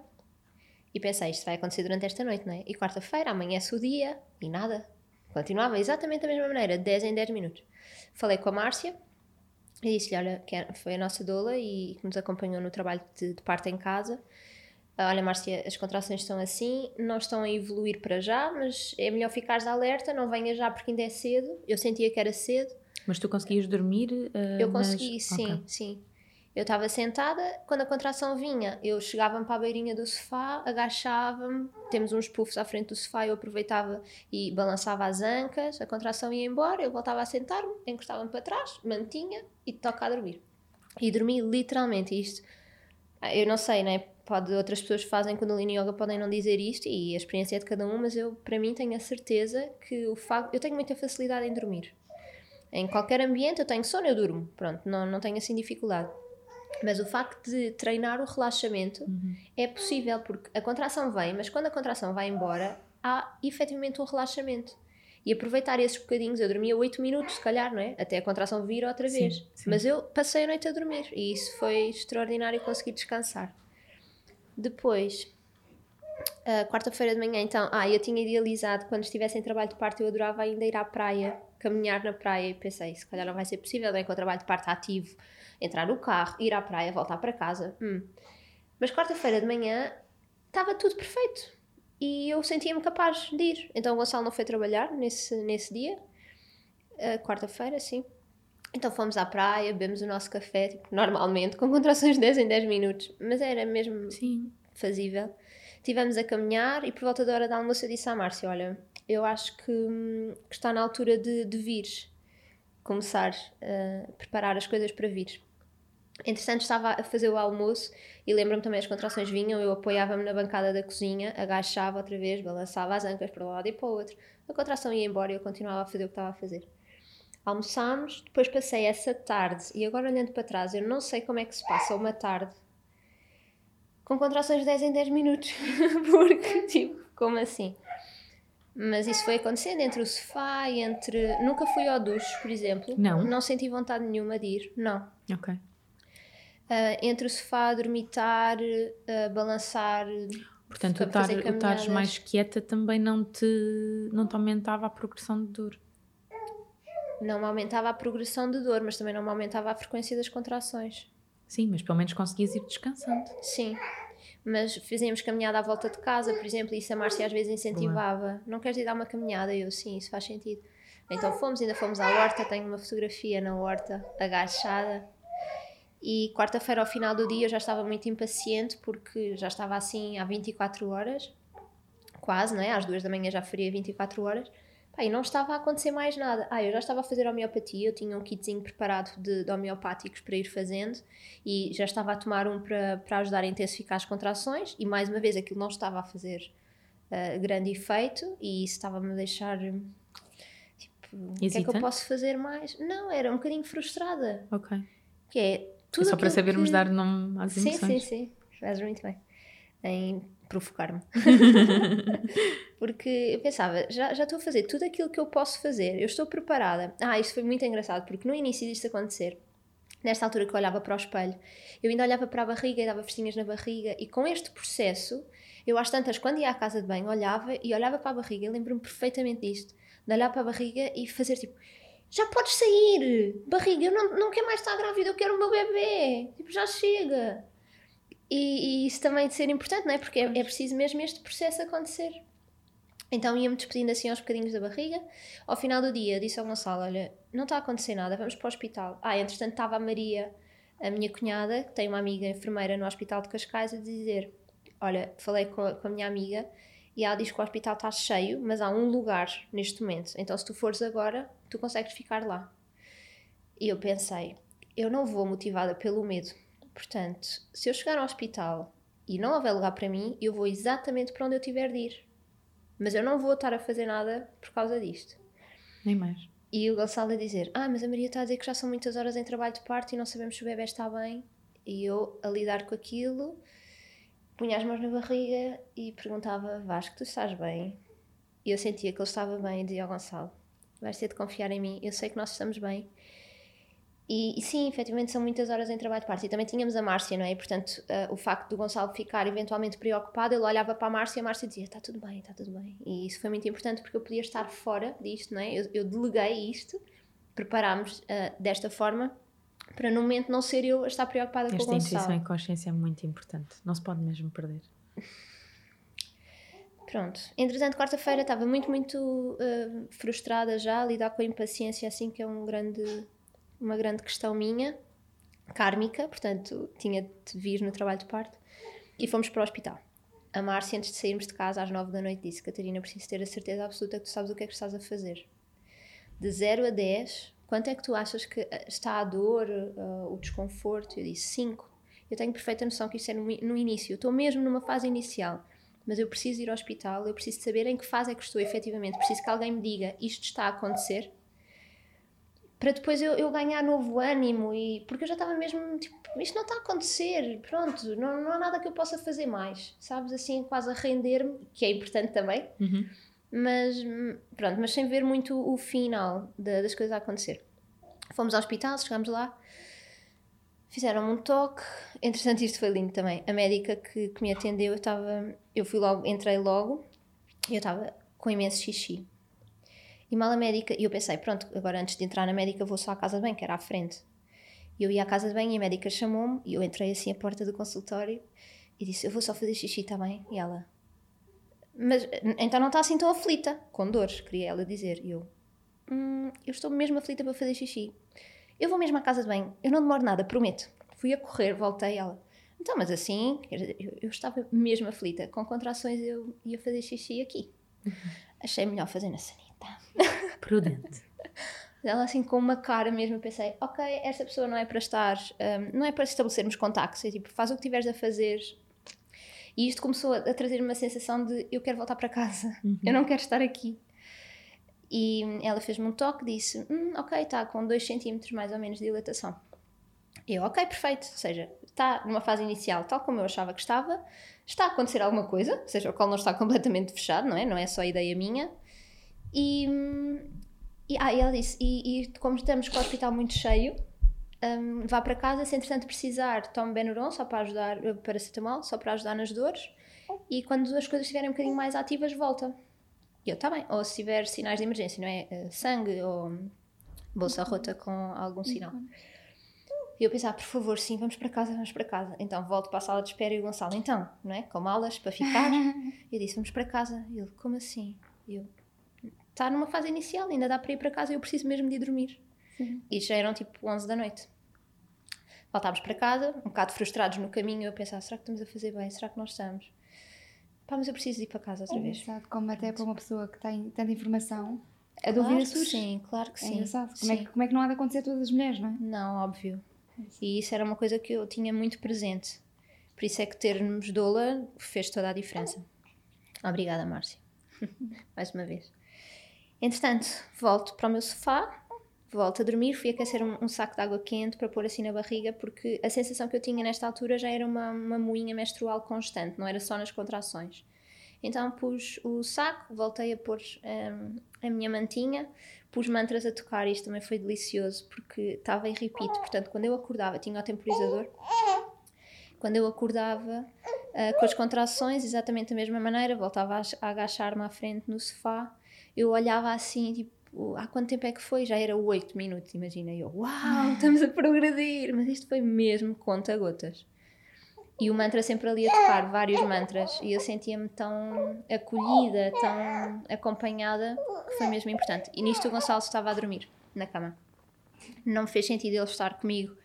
E pensei, isto vai acontecer durante esta noite, não é? E quarta-feira, amanhece o dia e nada. Continuava exatamente da mesma maneira, 10 em 10 minutos. Falei com a Márcia e disse-lhe, olha, que foi a nossa doula e que nos acompanhou no trabalho de, de parte em casa. Olha, Márcia, as contrações estão assim, não estão a evoluir para já, mas é melhor ficares alerta, não venha já porque ainda é cedo. Eu sentia que era cedo. Mas tu conseguias dormir? Uh, eu consegui, sim, okay. sim. Eu estava sentada, quando a contração vinha, eu chegava-me para a beirinha do sofá, agachava-me, temos uns puffs à frente do sofá, eu aproveitava e balançava as ancas, a contração ia embora, eu voltava a sentar-me, encostava-me para trás, mantinha e toca a dormir. E dormi literalmente isto. Eu não sei, né? Pode, outras pessoas que fazem Kundalini Yoga podem não dizer isto e a experiência é de cada um, mas eu, para mim, tenho a certeza que o facto. Eu tenho muita facilidade em dormir. Em qualquer ambiente eu tenho sono, eu durmo. Pronto, não, não tenho assim dificuldade. Mas o facto de treinar o relaxamento uhum. é possível, porque a contração vem, mas quando a contração vai embora, há efetivamente um relaxamento. E aproveitar esses bocadinhos, eu dormia 8 minutos, se calhar, não é? Até a contração vir outra vez. Sim, sim. Mas eu passei a noite a dormir e isso foi extraordinário conseguir descansar. Depois, quarta-feira de manhã, então, ah, eu tinha idealizado quando estivesse em trabalho de parto, eu adorava ainda ir à praia, caminhar na praia e pensei, se calhar não vai ser possível, não é? Com o trabalho de parto ativo entrar no carro, ir à praia, voltar para casa. Hum. Mas quarta-feira de manhã estava tudo perfeito e eu sentia-me capaz de ir. Então o Gonçalo não foi trabalhar nesse, nesse dia, uh, quarta-feira, sim. Então fomos à praia, bebemos o nosso café, tipo, normalmente, com contrações de 10 em 10 minutos, mas era mesmo sim. fazível. Estivemos a caminhar e por volta da hora da almoço eu disse à Márcia: Olha, eu acho que, hum, que está na altura de, de vir, começar a preparar as coisas para vir. Entretanto, estava a fazer o almoço e lembro-me também as contrações vinham, eu apoiava-me na bancada da cozinha, agachava outra vez, balançava as ancas para um lado e para o outro. A contração ia embora e eu continuava a fazer o que estava a fazer. Almoçámos, depois passei essa tarde e agora olhando para trás, eu não sei como é que se passa uma tarde com contrações de 10 em 10 minutos, porque, tipo, como assim? Mas isso foi acontecendo entre o sofá e entre. Nunca fui ao duche, por exemplo. Não. Não senti vontade nenhuma de ir. Não. Ok. Uh, entre o sofá, dormitar, uh, balançar. Portanto, o estares mais quieta também não te, não te aumentava a progressão de dor? Não me aumentava a progressão de dor, mas também não me aumentava a frequência das contrações. Sim, mas pelo menos conseguias ir descansando. Sim, mas fizíamos caminhada à volta de casa, por exemplo, e isso a Márcia às vezes incentivava. Não queres ir dar uma caminhada? Eu, sim, isso faz sentido. Então fomos, ainda fomos à horta, tenho uma fotografia na horta, agachada, e quarta-feira, ao final do dia, eu já estava muito impaciente porque já estava assim há 24 horas, quase, não é? Às duas da manhã já faria 24 horas. Pá, e não estava a acontecer mais nada. Ah, eu já estava a fazer homeopatia, eu tinha um kitzinho preparado de, de homeopáticos para ir fazendo e já estava a tomar um para, para ajudar a intensificar as contrações. E mais uma vez, aquilo não estava a fazer uh, grande efeito e isso estava-me a deixar. Tipo, o que é que eu posso fazer mais? Não, era um bocadinho frustrada. Ok. Que é, tudo é só para sabermos que... dar nome às emoções. Sim, sim, sim. Faz muito bem. Em provocar-me. porque eu pensava, já, já estou a fazer tudo aquilo que eu posso fazer, eu estou preparada. Ah, isto foi muito engraçado, porque no início disto acontecer, nesta altura que eu olhava para o espelho, eu ainda olhava para a barriga e dava festinhas na barriga, e com este processo, eu às tantas, quando ia à casa de banho, olhava e olhava para a barriga, eu lembro-me perfeitamente disto, de olhar para a barriga e fazer tipo já podes sair, barriga, eu não, não quero mais estar grávida, eu quero o meu bebê, tipo, já chega. E, e isso também de ser importante, não é? Porque é, é preciso mesmo este processo acontecer. Então ia-me despedindo assim aos bocadinhos da barriga. Ao final do dia disse ao Gonçalo: Olha, não está a acontecer nada, vamos para o hospital. Ah, entretanto estava a Maria, a minha cunhada, que tem uma amiga enfermeira no hospital de Cascais, a dizer: Olha, falei com a, com a minha amiga e ela diz que o hospital está cheio, mas há um lugar neste momento. Então se tu fores agora, tu consegues ficar lá. E eu pensei: Eu não vou motivada pelo medo. Portanto, se eu chegar ao hospital e não houver lugar para mim, eu vou exatamente para onde eu tiver de ir mas eu não vou estar a fazer nada por causa disto. Nem mais. E o Gonçalo a dizer: Ah, mas a Maria está a dizer que já são muitas horas em trabalho de parto e não sabemos se o bebê está bem. E eu a lidar com aquilo, punha as mãos na barriga e perguntava: Vasco, tu estás bem? E eu sentia que ele estava bem e dizia ao Gonçalo: Vais ter de confiar em mim, eu sei que nós estamos bem. E, e, sim, efetivamente são muitas horas em trabalho de parto. E também tínhamos a Márcia, não é? E, portanto, uh, o facto do Gonçalo ficar eventualmente preocupado, ele olhava para a Márcia e a Márcia dizia: Está tudo bem, está tudo bem. E isso foi muito importante porque eu podia estar fora disto, não é? Eu, eu deleguei isto, preparámos uh, desta forma para no momento não ser eu a estar preocupada Esta com o Gonçalo. Esta intuição e consciência é muito importante. Não se pode mesmo perder. Pronto. Entretanto, quarta-feira estava muito, muito uh, frustrada já a lidar com a impaciência, assim, que é um grande uma grande questão minha, kármica, portanto tinha de vir no trabalho de parto, e fomos para o hospital. A Márcia, antes de sairmos de casa às nove da noite, disse: Catarina, preciso ter a certeza absoluta que tu sabes o que é que estás a fazer. De 0 a 10, quanto é que tu achas que eh, está a dor, uh, o desconforto? Eu disse: 5. Eu tenho perfeita noção que isso é no, no início. Eu estou mesmo numa fase inicial mas eu preciso ir ao hospital, eu preciso saber em que fase é que estou efetivamente, preciso que alguém me diga isto está a acontecer para depois eu, eu, ganhar novo ânimo e porque eu já estava mesmo tipo, isto não está a acontecer, pronto, não, não há nada que eu possa fazer mais, sabes, assim quase a render-me, que é importante também, uhum. mas pronto, mas sem ver muito o final de, das coisas a acontecer. Fomos ao hospital, chegámos lá, fizeram um toque, interessante isto foi lindo também, a médica que, que me atendeu, eu estava, eu fui logo, entrei logo, e eu estava com imenso xixi, e mal a médica, e eu pensei, pronto, agora antes de entrar na médica vou só à casa de banho, que era à frente. E eu ia à casa de banho e a médica chamou-me, e eu entrei assim à porta do consultório e disse: Eu vou só fazer xixi, está bem? E ela, mas então não está assim tão aflita, com dores, queria ela dizer. E eu, hum, eu estou mesmo aflita para fazer xixi. Eu vou mesmo à casa de banho, eu não demoro nada, prometo. Fui a correr, voltei ela. Então, mas assim, eu, eu estava mesmo aflita. Com contrações eu ia fazer xixi aqui. Uhum. Achei melhor fazer na sanita. Tá. Prudente. Ela assim com uma cara mesmo, pensei, ok, esta pessoa não é para estar, um, não é para estabelecermos contactos, é tipo, faz o que tiveres a fazer. E isto começou a, a trazer uma sensação de eu quero voltar para casa, uhum. eu não quero estar aqui. E ela fez-me um toque, disse, hum, ok, está com 2 centímetros mais ou menos de dilatação. Eu, ok, perfeito, ou seja, está numa fase inicial tal como eu achava que estava, está a acontecer alguma coisa, ou seja, o colo não está completamente fechado, não é? Não é só ideia minha. E, e, ah, e ela disse: e, e, como estamos com o hospital muito cheio, um, vá para casa. Se entretanto precisar, tome Benuron só para ajudar, eh, paracetamol, só para ajudar nas dores. E quando as coisas estiverem um bocadinho mais ativas, volta. E eu, está bem. Ou se tiver sinais de emergência, não é? Uh, sangue ou bolsa rota com algum sinal. E eu pensava, por favor, sim, vamos para casa, vamos para casa. Então volto para a sala de espera e o Gonçalo, então, não é? Com malas para ficar. eu disse, vamos para casa. E ele, como assim? E eu, está numa fase inicial, ainda dá para ir para casa, eu preciso mesmo de ir dormir. Sim. E já eram tipo 11 da noite. Voltámos para casa, um bocado frustrados no caminho, eu pensava, será que estamos a fazer bem? Será que nós estamos? Pá, mas eu preciso ir para casa outra é vez. Engraçado, como até para uma pessoa que tem tanta informação, a claro dúvida surge. Sim, claro que é sim. engraçado. Como é, que, como é que não há de acontecer a todas as mulheres, não é? Não, óbvio. E isso era uma coisa que eu tinha muito presente. Por isso é que termos doula fez toda a diferença. Obrigada, Márcia. Mais uma vez. Entretanto, volto para o meu sofá, volto a dormir, fui aquecer um, um, saco de água quente para pôr assim na barriga, porque a sensação que eu tinha nesta altura já era uma, uma moinha menstrual constante, não era só nas contrações. Então pus o saco, voltei a pôr um, a minha mantinha, pus mantras a tocar, e isto também foi delicioso, porque estava em repeat, portanto, quando eu acordava, tinha o temporizador, quando eu acordava uh, com as contrações, exatamente da mesma maneira, voltava a agachar-me à frente no sofá eu olhava assim, tipo, há quanto tempo é que foi? Já era 8 minutos, imagina. E eu, uau, estamos a progredir. Mas isto foi mesmo conta-gotas. E o mantra sempre ali a tocar, vários mantras. E eu sentia-me tão acolhida, tão acompanhada, que foi mesmo importante. E nisto o Gonçalo estava a dormir, na cama. Não me fez sentido ele estar comigo.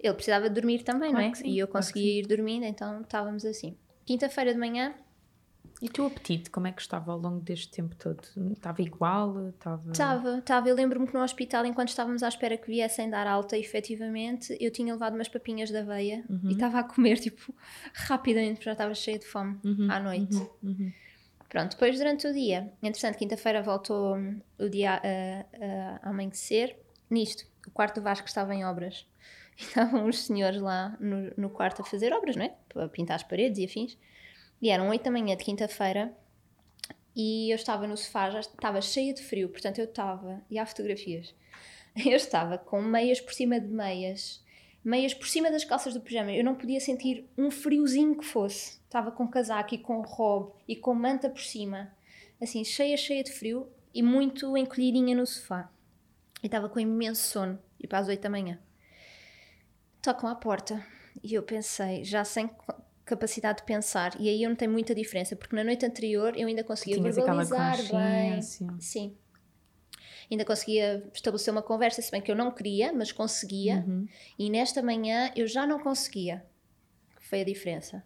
Ele precisava de dormir também, Claro não é? sim, e eu claro conseguia ir dormindo, então estávamos assim. Quinta-feira de manhã, E o teu apetite, como é que estava ao longo deste tempo todo? Estava igual? Estava... Estava, estava. Eu lembro-me que no hospital, enquanto estávamos à espera que viessem dar alta, efetivamente, eu tinha levado umas papinhas de aveia e estava a comer, tipo, rapidamente, porque já estava cheia de fome à noite. Uhum. Pronto, depois durante o dia, entretanto, quinta-feira voltou hum, o dia a, a, a amanhecer. Nisto, o quarto do Vasco estava em obras. E estavam os senhores lá no, no quarto a fazer obras, não é? Para pintar as paredes e afins. E eram 8 da manhã de quinta-feira e eu estava no sofá, já estava cheia de frio, portanto eu estava, e há fotografias, eu estava com meias por cima de meias, meias por cima das calças do pijama, eu não podia sentir um friozinho que fosse. Estava com casaco e com robe e com manta por cima, assim, cheia, cheia de frio e muito encolhidinha no sofá. E estava com imenso sono, e para as 8 da manhã. Tocam à porta e eu pensei, já sem capacidade de pensar, e aí eu não tenho muita diferença, porque na noite anterior eu ainda conseguia Tinhas verbalizar bem. Sim. Ainda conseguia estabelecer uma conversa, se bem que eu não queria, mas conseguia. Uhum. E nesta manhã eu já não conseguia. Foi a diferença.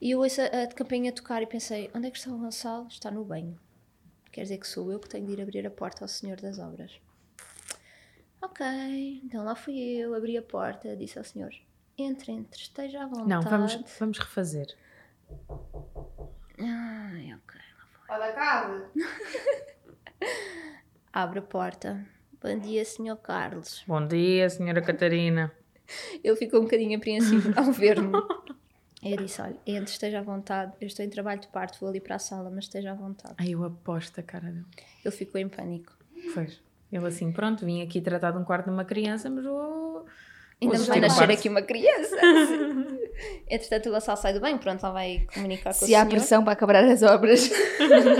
E eu ouço a, a campainha tocar e pensei: onde é que está o Gonçalo? Está no banho. Quer dizer que sou eu que tenho de ir abrir a porta ao Senhor das Obras. Ok, então lá fui eu, abri a porta, disse ao Senhor: entre, entre, esteja à vontade. Não, vamos, vamos refazer. Ai, ok. Olha a casa. Abre a porta. Bom dia, Senhor Carlos. Bom dia, senhora Catarina. Ele ficou um bocadinho apreensivo ao ver-me. Eu disse: Olha, entre, esteja à vontade. Eu estou em trabalho de parto, vou ali para a sala, mas esteja à vontade. Ai, eu aposto a cara dele. Ele ficou em pânico. Pois. Ele assim, pronto, vim aqui tratar de um quarto de uma criança, mas vou... Ainda vou vai nascer aqui uma criança. Entretanto, o Gonçalo sai do banho, pronto, lá vai comunicar com o Se há senhor. pressão para acabar as obras.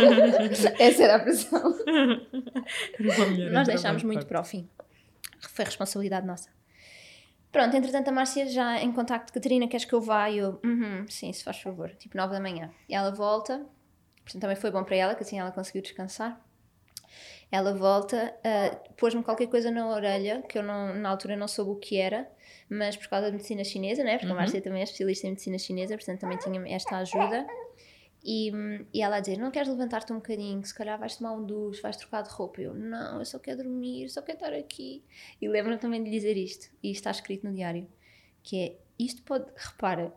Essa era a pressão. Nós deixámos muito para o fim. Foi responsabilidade nossa. Pronto, entretanto, a Márcia já em contacto Catarina, queres que eu vá? E eu, uhum, sim, se faz favor. Tipo, nove da manhã. E ela volta, portanto, também foi bom para ela, que assim ela conseguiu descansar. Ela volta, ah, pôs-me qualquer coisa na orelha, que eu não, na altura não soube o que era, mas por causa da medicina chinesa, né? Porque a Márcia também é especialista em medicina chinesa, portanto também tinha esta ajuda. E, e ela a dizer: Não queres levantar-te um bocadinho? Se calhar vais tomar um duche, vais trocar de roupa. Eu: Não, eu só quero dormir, só quero estar aqui. E lembro-me também de lhe dizer isto, e está escrito no diário: que é isto pode, repara,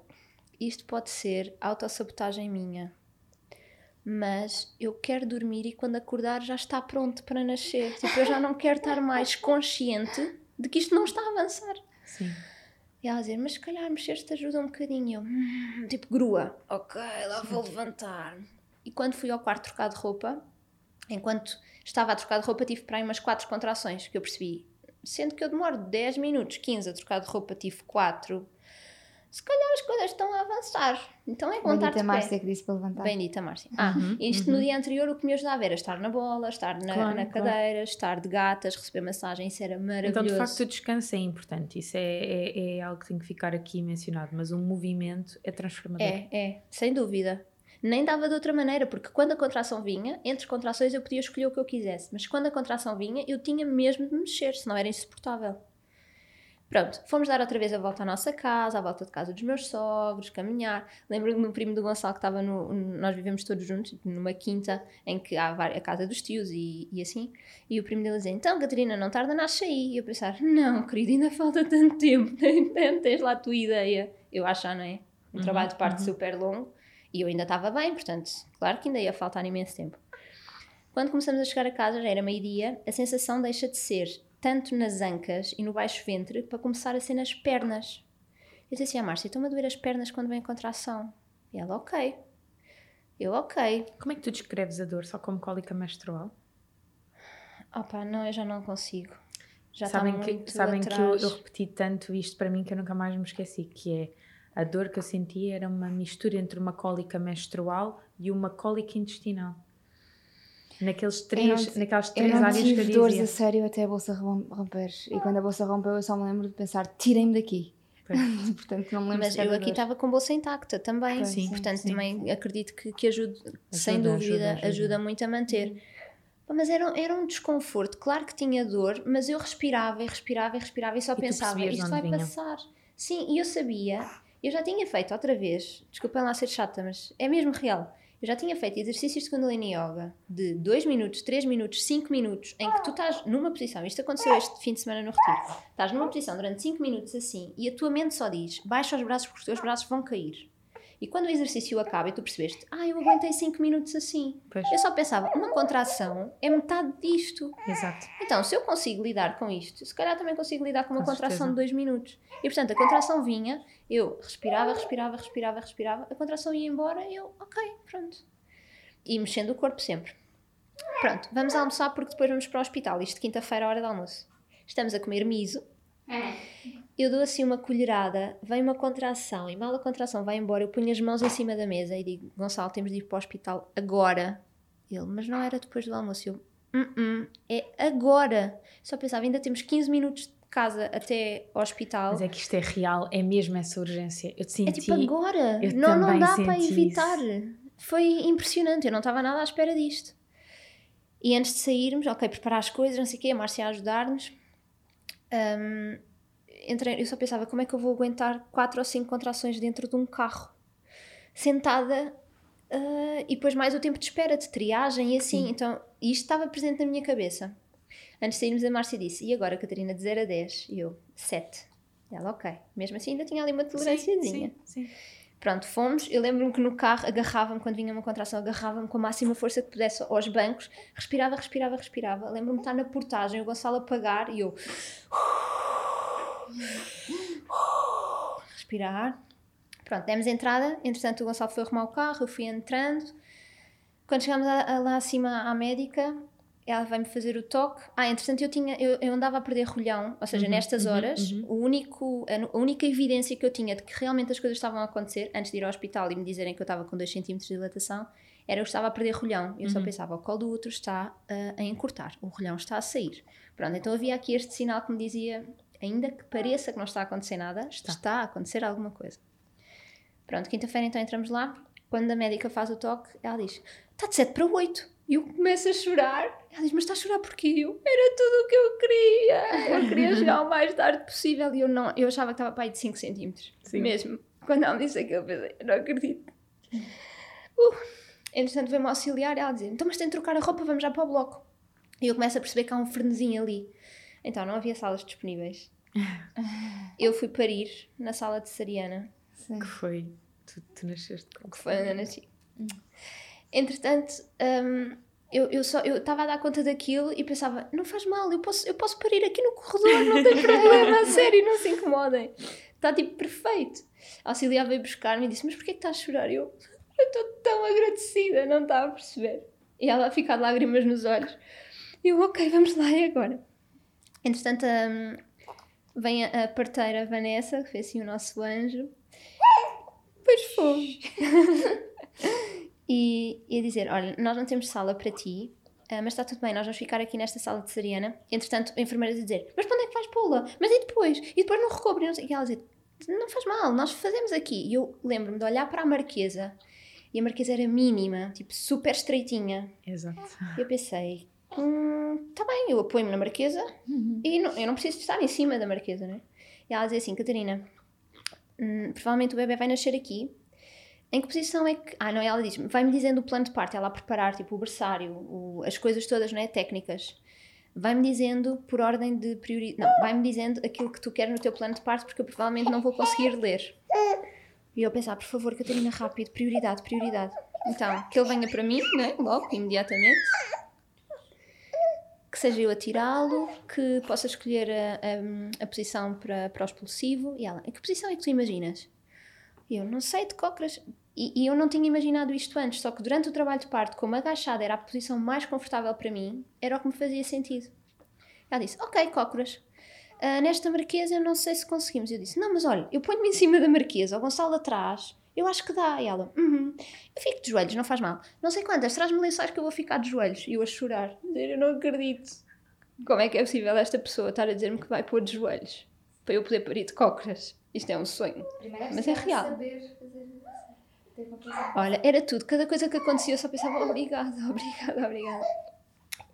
isto pode ser autossabotagem minha, mas eu quero dormir e quando acordar já está pronto para nascer. Tipo, eu já não quero estar mais consciente de que isto não está a avançar. Sim. E ela a dizer, mas se calhar mexer-te ajuda um bocadinho. Eu, "Hum", tipo, grua. Ok, lá vou levantar. E quando fui ao quarto trocar de roupa, enquanto estava a trocar de roupa, tive para aí umas quatro contrações que eu percebi. Sendo que eu demoro 10 minutos, 15 a trocar de roupa, tive 4. Se calhar as coisas estão a avançar. Então é bom estar Bendita Márcia que disse para levantar. Bendita Márcia. Ah, isto no dia anterior o que me ajudava era estar na bola, estar na, Claro, na claro. cadeira, estar de gatas, receber massagem, isso era maravilhoso. Então, de facto, o descanso é importante. Isso é, é, é algo que tem que ficar aqui mencionado. Mas o movimento é transformador. É, é, sem dúvida. Nem dava de outra maneira, porque quando a contração vinha, entre contrações eu podia escolher o que eu quisesse, mas quando a contração vinha, eu tinha mesmo de me mexer, senão era insuportável. Pronto, fomos dar outra vez a volta à nossa casa, à volta de casa dos meus sogros, caminhar. Lembro-me do primo do Gonçalo que estava no. Nós vivemos todos juntos, numa quinta em que há a casa dos tios e, e assim. E o primo dele dizia: Então, Catarina, não tarda, nasce aí. E eu pensar: Não, querido, ainda falta tanto tempo, tens lá a tua ideia. Eu acho, não é? Um trabalho de parte super longo e eu ainda estava bem, portanto, claro que ainda ia faltar imenso tempo. Quando começamos a chegar a casa, já era meio-dia, a sensação deixa de ser tanto nas ancas e no baixo ventre para começar a ser nas pernas. Eu disse assim à Márcia: estão-me a doer as pernas quando vem a contração. E ela: ok. Eu: ok. Como é que tu descreves a dor? Só como cólica menstrual? Opa, não, eu já não consigo. Já sabem que, sabem que eu, atrás. eu repeti tanto isto para mim que eu nunca mais me esqueci, que é a dor que eu senti era uma mistura entre uma cólica menstrual e uma cólica intestinal. Naqueles Eu três, não- naquelas Eu três não áreas que eu tive dores a sério até a bolsa rom- romper. E quando a bolsa rompeu, eu só me lembro de pensar: tirem-me daqui. Portanto, não me lembro Mas eu aqui estava com bolsa intacta também. Pois, Sim, Portanto, sim. também acredito que, que ajude, sem Ajuda, dúvida, ajuda, ajuda, ajuda. muito a manter. Pá, Mas era, era um desconforto. Claro que tinha dor, mas eu respirava e respirava e respirava e só tu pensava: isto vai vinha. passar. Sim, e eu sabia, eu já tinha feito outra vez, desculpem lá ser chata, mas é mesmo real. Eu já tinha feito exercícios de Kundalini Yoga de 2 minutos, 3 minutos, 5 minutos, em que tu estás numa posição, isto aconteceu este fim de semana no retiro, estás numa posição durante 5 minutos assim e a tua mente só diz: baixa os braços porque os teus braços vão cair. E quando o exercício acaba e tu percebeste, ah, eu aguentei 5 minutos assim. Pois, Eu só pensava, uma contração é metade disto. exato. Então, se eu consigo lidar com isto, se calhar também consigo lidar com uma Com contração certeza. de dois minutos. E portanto, a contração vinha, eu respirava, respirava, respirava, respirava, a contração ia embora e eu, ok, pronto. E mexendo o corpo sempre. Pronto, vamos almoçar porque depois vamos para o hospital. Isto de quinta-feira, hora do almoço. Estamos a comer miso. Eu dou assim uma colherada, vem uma contração e mal a contração vai embora, eu ponho as mãos em cima da mesa e digo: Gonçalo, temos de ir para o hospital agora. Ele, mas não era depois do almoço. Eu, "Uh-uh, é agora. Só pensava, ainda temos 15 minutos de casa até ao hospital. Mas é que isto é real, é mesmo essa urgência. Eu te senti. É tipo agora. eu Não, não dá para evitar. Foi impressionante. Eu não estava nada à espera disto. E antes de sairmos, ok, preparar as coisas, não sei o quê, a Márcia a ajudar-nos. hum, entrei, eu só pensava como é que eu vou aguentar quatro ou cinco contrações dentro de um carro, sentada, ah, e depois mais o tempo de espera, de triagem e assim. Sim. Então, isto estava presente na minha cabeça. Antes de sairmos, a Márcia disse: E agora, Catarina, de 0 a 10? E eu, 7. Ela, ok. Mesmo assim, ainda tinha ali uma tolerânciazinha. Sim, sim. Pronto, fomos. Eu lembro-me que no carro agarrava-me, quando vinha uma contração, agarrava-me com a máxima força que pudesse aos bancos, respirava, respirava, respirava. Lembro-me de estar na portagem, o Gonçalo a pagar e eu. Respirar. Pronto, demos entrada. Entretanto, o Gonçalo foi arrumar o carro, eu fui entrando. Quando chegámos lá acima à médica, ela vai-me fazer o toque. Ah, entretanto, eu, tinha, eu, eu andava a perder rolhão, ou seja, Uhum, nestas uhum, horas, uhum. o único, a, única evidência que eu tinha de que realmente as coisas estavam a acontecer, antes de ir ao hospital e me dizerem que eu estava com 2 cm de dilatação, era eu estava a perder rolhão. Eu só Uhum. pensava, o colo do útero está ah, a encurtar, o rolhão está a sair. Pronto, então havia aqui este sinal que me dizia, ainda que pareça que não está a acontecer nada, Está. está, a acontecer alguma coisa. Pronto, quinta-feira então entramos lá. Quando a médica faz o toque, ela diz: está de 7 para 8. E eu começo a chorar. Ela diz: Mas está a chorar porquê? Eu, Era tudo o que eu queria. Eu queria chegar o mais tarde possível. E eu não, eu achava que estava para aí de 5 centímetros. Sim. Mesmo. Quando ela me disse aquilo, eu pensei: não acredito. Uh. Entretanto, veio-me auxiliar e ela dizia: Então, mas tem de trocar a roupa, vamos já para o bloco. E eu começo a perceber que há um frenesinho ali. Então, não havia salas disponíveis. Eu fui parir na sala de Sariana Sim. Que foi. Tu, tu nasceste com. que foi eu nasci. Entretanto, hum, eu eu só eu estava a dar conta daquilo e pensava, não faz mal, eu posso, eu posso parir aqui no corredor, não tem problema, a sério, não se incomodem. Está tipo perfeito. A auxiliar veio buscar-me e disse, mas porquê que estás a chorar? Eu estou tão agradecida, não está a perceber. E ela a ficar de lágrimas nos olhos. E eu, ok, vamos lá, e agora? Entretanto, hum, vem a, a parteira Vanessa, que foi assim o nosso anjo. Pois foi. e, e a dizer: Olha, nós não temos sala para ti, ah, mas está tudo bem, nós vamos ficar aqui nesta sala de Sariana. Entretanto, a enfermeira a dizer: Mas para onde é que vais pô-la? Mas e depois? E depois não recobre? E ela dizer: Não faz mal, nós fazemos aqui. E eu lembro-me de olhar para a marquesa e a marquesa era mínima, tipo super estreitinha. Exato. E eu pensei: Hum, tá bem, eu apoio-me na marquesa e não- eu não preciso estar em cima da marquesa, né? E ela dizia assim: Catarina, hum, provavelmente o bebê vai nascer aqui. Em que posição é que. Ah, não, ela diz vai-me dizendo o plano de parto, ela a preparar, tipo, o berçário, o- as coisas todas, não é? Técnicas. Vai-me dizendo por ordem de prioridade. Não, vai-me dizendo aquilo que tu queres no teu plano de parto, porque eu provavelmente não vou conseguir ler. E eu pensar, por favor, Catarina, rápido, prioridade, prioridade. Então, que ele venha para mim, né? Logo, imediatamente. Que seja eu a tirá-lo, que possa escolher a, a, a posição para, para o expulsivo. E ela, em que posição é que tu imaginas? E eu, não sei, de cócoras. E, e eu não tinha imaginado isto antes, só que durante o trabalho de parto, como agachada era a posição mais confortável para mim, era o que me fazia sentido. Ela disse, ok, cócoras. Ah, nesta marquesa eu não sei se conseguimos. Eu disse, não, mas olha, eu ponho-me em cima da marquesa, o Gonçalo atrás, Eu acho que dá. E ela, uhum. Eu fico de joelhos, não faz mal. Não sei quantas, traz-me lençóis que eu vou ficar de joelhos. E eu a chorar. Dizer, eu não acredito. Como é que é possível esta pessoa estar a dizer-me que vai pôr de joelhos? Para eu poder parir de cócoras. Isto é um sonho. Mas é real. Olha, era tudo. Cada coisa que acontecia eu só pensava obrigada, obrigada, obrigada.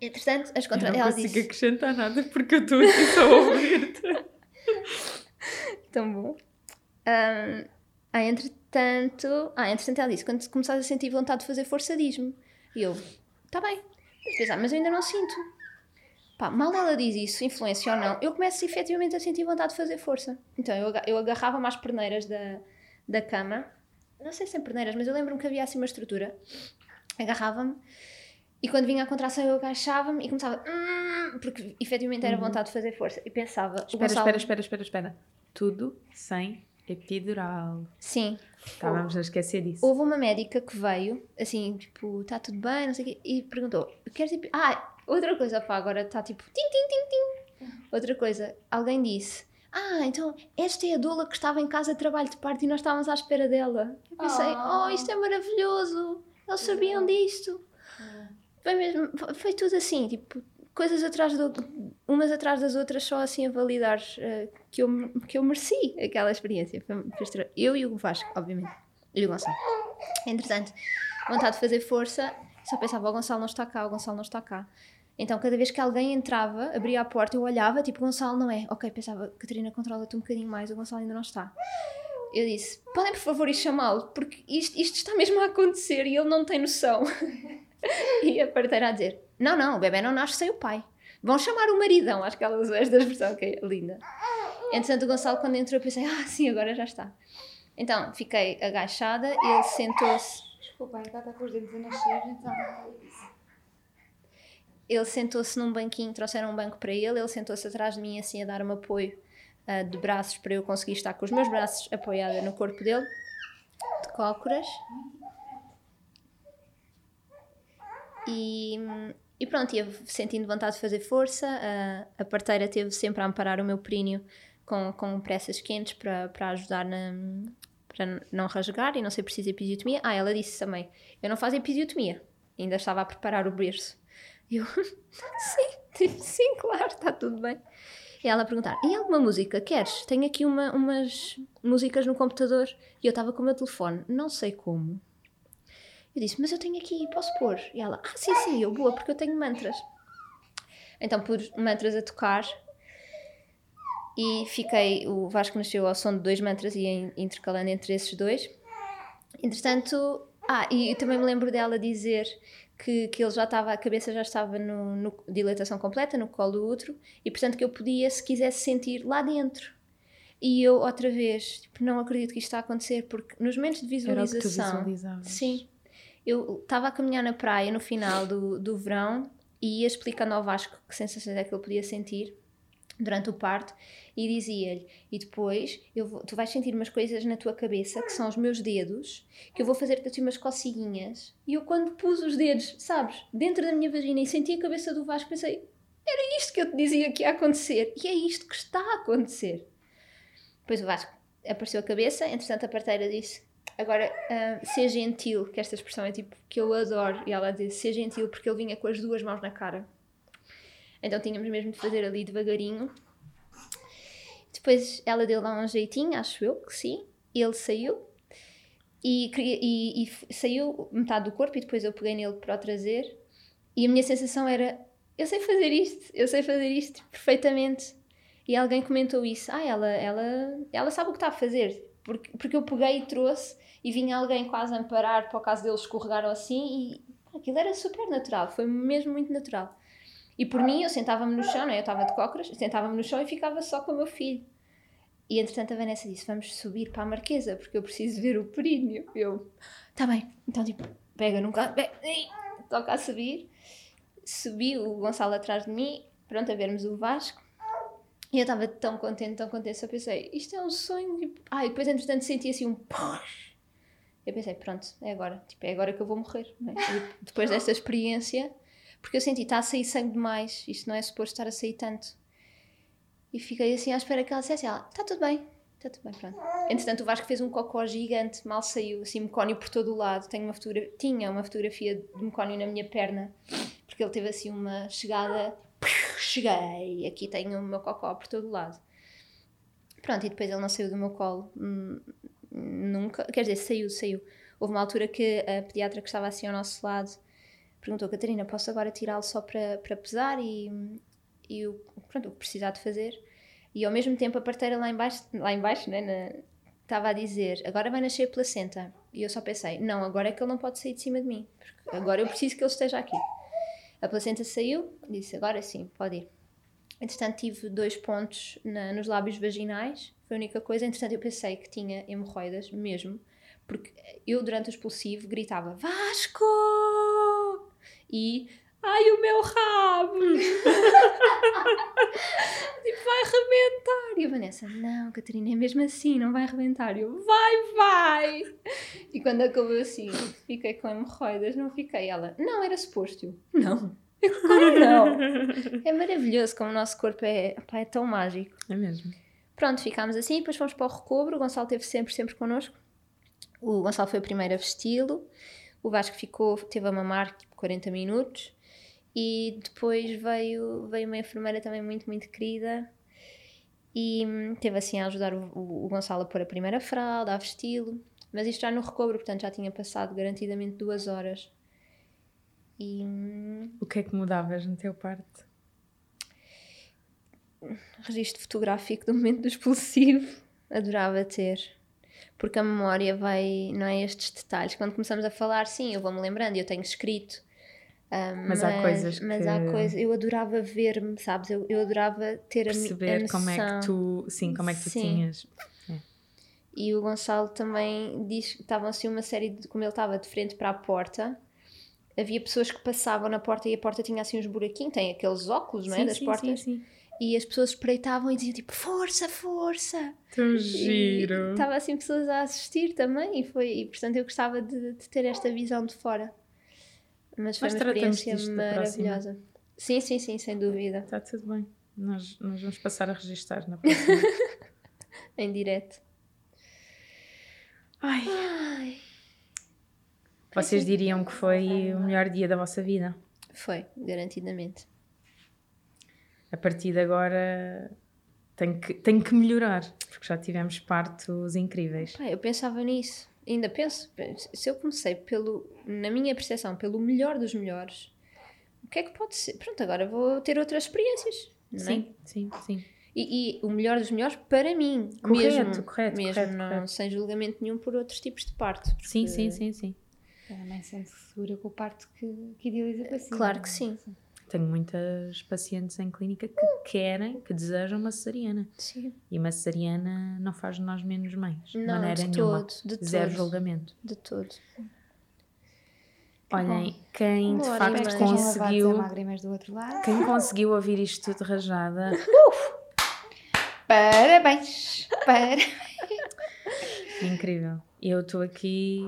Entretanto, as contra... Eu não consigo disse... acrescentar nada porque eu estou aqui só a ouvir-te. Tão bom. Ahm, ah, entretanto... Ah, entretanto ela disse, quando começares a sentir vontade de fazer força, diz-me. E eu, tá bem. Pensar, mas eu ainda não sinto. Pá, mal ela diz isso, influência ou não, eu começo efetivamente a sentir vontade de fazer força. Então eu, eu agarrava-me às perneiras da, da cama, não sei se em perneiras, mas eu lembro-me que havia assim uma estrutura. Agarrava-me e quando vinha a contração eu agachava-me e começava. "Hum", porque efetivamente era vontade de fazer força. E pensava. Uhum. Espera, Gonçalo- espera, espera, espera, espera. Tudo sem epidural. Sim. Estávamos a esquecer disso. Houve uma médica que veio, assim, tipo, está tudo bem, não sei o quê, e perguntou: queres ir. Ah, outra coisa, pá, agora está tipo, tim, tim, tim, tim. Outra coisa, alguém disse: Ah, então esta é a doula que estava em casa de trabalho de parto e nós estávamos à espera dela. Eu pensei: Oh. Oh, isto é maravilhoso, eles sabiam disto. Foi mesmo, foi tudo assim, tipo, coisas atrás do, umas atrás das outras, só assim a validar eh, que, eu, que eu mereci aquela experiência. Foi, eu e o Vasco, obviamente, e o Gonçalo. Entretanto, vontade de fazer força, só pensava: o Gonçalo não está cá, o Gonçalo não está cá. Então, cada vez que alguém entrava, abria a porta, eu olhava, tipo, Gonçalo não é. Ok, pensava, Catarina, controla-te um bocadinho mais, o Gonçalo ainda não está. Eu disse: podem por favor ir chamá-lo, porque isto, isto está mesmo a acontecer e ele não tem noção. e a parteira a dizer: não, não, o bebê não nasce sem o pai. Vão chamar o maridão, acho que ela usou esta expressão, é linda. Entretanto, o Gonçalo, quando entrou, eu pensei: ah, sim, agora já está. Então, fiquei agachada, ele sentou-se. Desculpa, ainda está com os dentes a nascer, então. Ele sentou-se num banquinho, trouxeram um banco para ele, ele sentou-se atrás de mim assim a dar-me apoio ah, de braços para eu conseguir estar com os meus braços apoiada no corpo dele, de cócoras. E, e pronto, ia sentindo vontade de fazer força, a, a parteira teve sempre a amparar o meu períneo com, com pressas quentes para, para ajudar na, para não rasgar e não ser preciso episiotomia. Ah, ela disse também, eu não faço episiotomia, ainda estava a preparar o berço. Eu, sim, sim, claro, está tudo bem. E ela a perguntar: e alguma música? Queres? Tenho aqui uma, umas músicas no computador e eu estava com o meu telefone, não sei como. Eu disse: Mas eu tenho aqui, posso pôr? E ela: Ah, sim, sim, eu boa, porque eu tenho mantras. Então pus mantras a tocar e fiquei. O Vasco nasceu ao som de dois mantras e intercalando entre esses dois. Entretanto, ah, e também me lembro dela dizer que, que ele já estava, a cabeça já estava no, no dilatação completa, no colo do útero, e portanto que eu podia, se quisesse, sentir lá dentro. E eu, outra vez, tipo, não acredito que isto está a acontecer, porque nos momentos de visualização. Sim. Eu estava a caminhar na praia no final do, do verão e ia explicando ao Vasco que sensações é que ele podia sentir durante o parto e dizia-lhe: E depois vou- tu vais sentir umas coisas na tua cabeça que são os meus dedos, que eu vou fazer-te assim umas coceguinhas. E eu, quando pus os dedos, sabes, dentro da minha vagina e senti a cabeça do Vasco, pensei: Era isto que eu te dizia que ia acontecer e é isto que está a acontecer. Depois o Vasco apareceu a cabeça, entretanto a parteira disse: Agora, ah, ser gentil, que esta expressão é tipo que eu adoro, e ela disse: Ser gentil, porque ele vinha com as duas mãos na cara. Então tínhamos mesmo de fazer ali devagarinho. Depois ela deu lá um jeitinho, acho eu que sim. Ele saiu e, e- e saiu metade do corpo e depois eu peguei nele para o trazer. E a minha sensação era: eu sei fazer isto, eu sei fazer isto perfeitamente. E alguém comentou isso: ah, ela, ela, ela sabe o que está a fazer. Porque, porque eu peguei e trouxe e vinha alguém quase a amparar para o caso deles escorregar ou assim e aquilo era super natural, foi mesmo muito natural. E por mim, eu sentava-me no chão, não é? eu estava de cócoras, sentava-me no chão e ficava só com o meu filho. E entretanto a Vanessa disse: Vamos subir para a Marquesa, porque eu preciso ver o períneo. Eu, tá bem. Então, tipo, pega num carro, toca a subir. Subi o Gonçalo atrás de mim, pronto, a vermos o Vasco. E eu estava tão contente, tão contente, só pensei: Isto é um sonho. Tipo... Ah, e depois, entretanto, senti assim um. Eu pensei: Pronto, é agora. Tipo, é agora que eu vou morrer. é? E depois desta experiência, porque eu senti: Está a sair sangue demais, isto não é suposto estar a sair tanto. E fiquei assim à espera que ela dissesse: ela, Está tudo bem, Está tudo bem, pronto. Entretanto, o Vasco fez um cocó gigante, mal saiu, assim, mecónio por todo o lado. Tenho uma fotografia, tinha uma fotografia de mecónio na minha perna, porque ele teve assim uma chegada. Cheguei! Aqui tenho o meu cocó por todo o lado. Pronto, e depois ele não saiu do meu colo. hum, Nunca. Quer dizer, saiu, saiu. Houve uma altura que a pediatra que estava assim ao nosso lado perguntou: Catarina, posso agora tirá-lo só para, para pesar e, e o, pronto, o que precisar de fazer? E ao mesmo tempo a parteira lá embaixo, lá embaixo né, na- estava a dizer, agora vai nascer a placenta. E eu só pensei, não, agora é que ele não pode sair de cima de mim. Porque agora eu preciso que ele esteja aqui. A placenta saiu, disse, agora sim, pode ir. Entretanto tive dois pontos na- nos lábios vaginais, foi a única coisa. Entretanto eu pensei que tinha hemorroidas mesmo, porque eu durante o expulsivo gritava, Vasco! E, ai o meu rabo! tipo, vai arrebentar. E a Vanessa, não, Catarina, é mesmo assim, não vai arrebentar. E eu, vai, vai. E quando acabou assim, fiquei com hemorroidas, não fiquei. Ela, não, era suposto. Eu, não. Eu, Como não? É maravilhoso como o nosso corpo é, pá, é tão mágico. É mesmo. Pronto, ficámos assim, depois fomos para o recobro. O Gonçalo esteve sempre, sempre connosco. O Gonçalo foi o primeiro a vesti-lo. O Vasco ficou, teve a mamar tipo 40 minutos. E depois veio, veio uma enfermeira também muito, muito querida. E hum, teve assim a ajudar o, o, o Gonçalo a pôr a primeira fralda, a vesti-lo. Mas isto já no recobro, portanto já tinha passado garantidamente duas horas. E hum, O que é que mudavas no teu parto? registro fotográfico do momento do expulsivo. Adorava ter. Porque a memória vai, não é estes detalhes. Quando começamos a falar, sim, eu vou-me lembrando, eu tenho escrito. Ah, Mas há coisas Mas há que- coisas. Eu adorava ver-me, sabes? Eu, eu adorava ter a, mi- a Perceber noção. como é que tu, sim, como é que tu Sim. tinhas. E o Gonçalo também diz que estavam assim uma série de. Como ele estava de frente para a porta, havia pessoas que passavam na porta e a porta tinha assim uns buraquinhos, tem aqueles óculos, não é? Sim, das sim, portas. sim, sim. E as pessoas espreitavam e diziam tipo: Força, força! Tão giro. Estava assim pessoas a assistir também e foi e portanto eu gostava de, de ter esta visão de fora. Mas foi Nós uma experiência maravilhosa. Sim, sim, sim, sem dúvida. Está tudo bem. Nós, nós vamos passar a registar na próxima. Em direto. Ai, Ai, vocês diriam que foi o melhor dia da vossa vida? foi, garantidamente. A partir de agora tenho que, tenho que melhorar, porque já tivemos partos incríveis. Pá, eu pensava nisso. Ainda penso, se eu comecei pelo, na minha percepção, pelo melhor dos melhores, o que é que pode ser? Pronto, agora vou ter outras experiências. Não é? Sim, sim, sim. E, e o melhor dos melhores para mim. Correto, mesmo, correto, mesmo correto, não, correto. sem julgamento nenhum por outros tipos de parto. Sim, porque- sim, sim, sim. Eu também sinto segura com o parto que, que idealiza para si. Claro que sim. Tenho muitas pacientes em clínica que querem, que desejam uma cesariana. Sim. E uma cesariana não faz de nós menos mães. De Não, maneira de nenhuma. todo, de Zero todo. julgamento. De todo. Olhem, quem de facto conseguiu. a lágrimas do outro lado. Quem conseguiu ouvir isto tudo rajada, Parabéns! Parabéns! incrível. Eu estou aqui,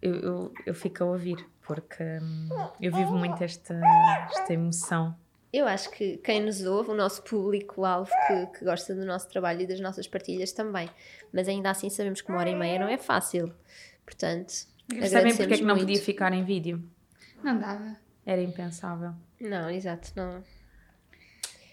eu, eu, eu fico a ouvir, porque hum, eu vivo muito esta, esta emoção. Eu acho que quem nos ouve, o nosso público-alvo que, que gosta do nosso trabalho e das nossas partilhas também. Mas ainda assim sabemos que uma hora e meia não é fácil. Portanto, Sabem porque é que não muito. podia ficar em vídeo? Não dava. Era impensável. Não, exato, não.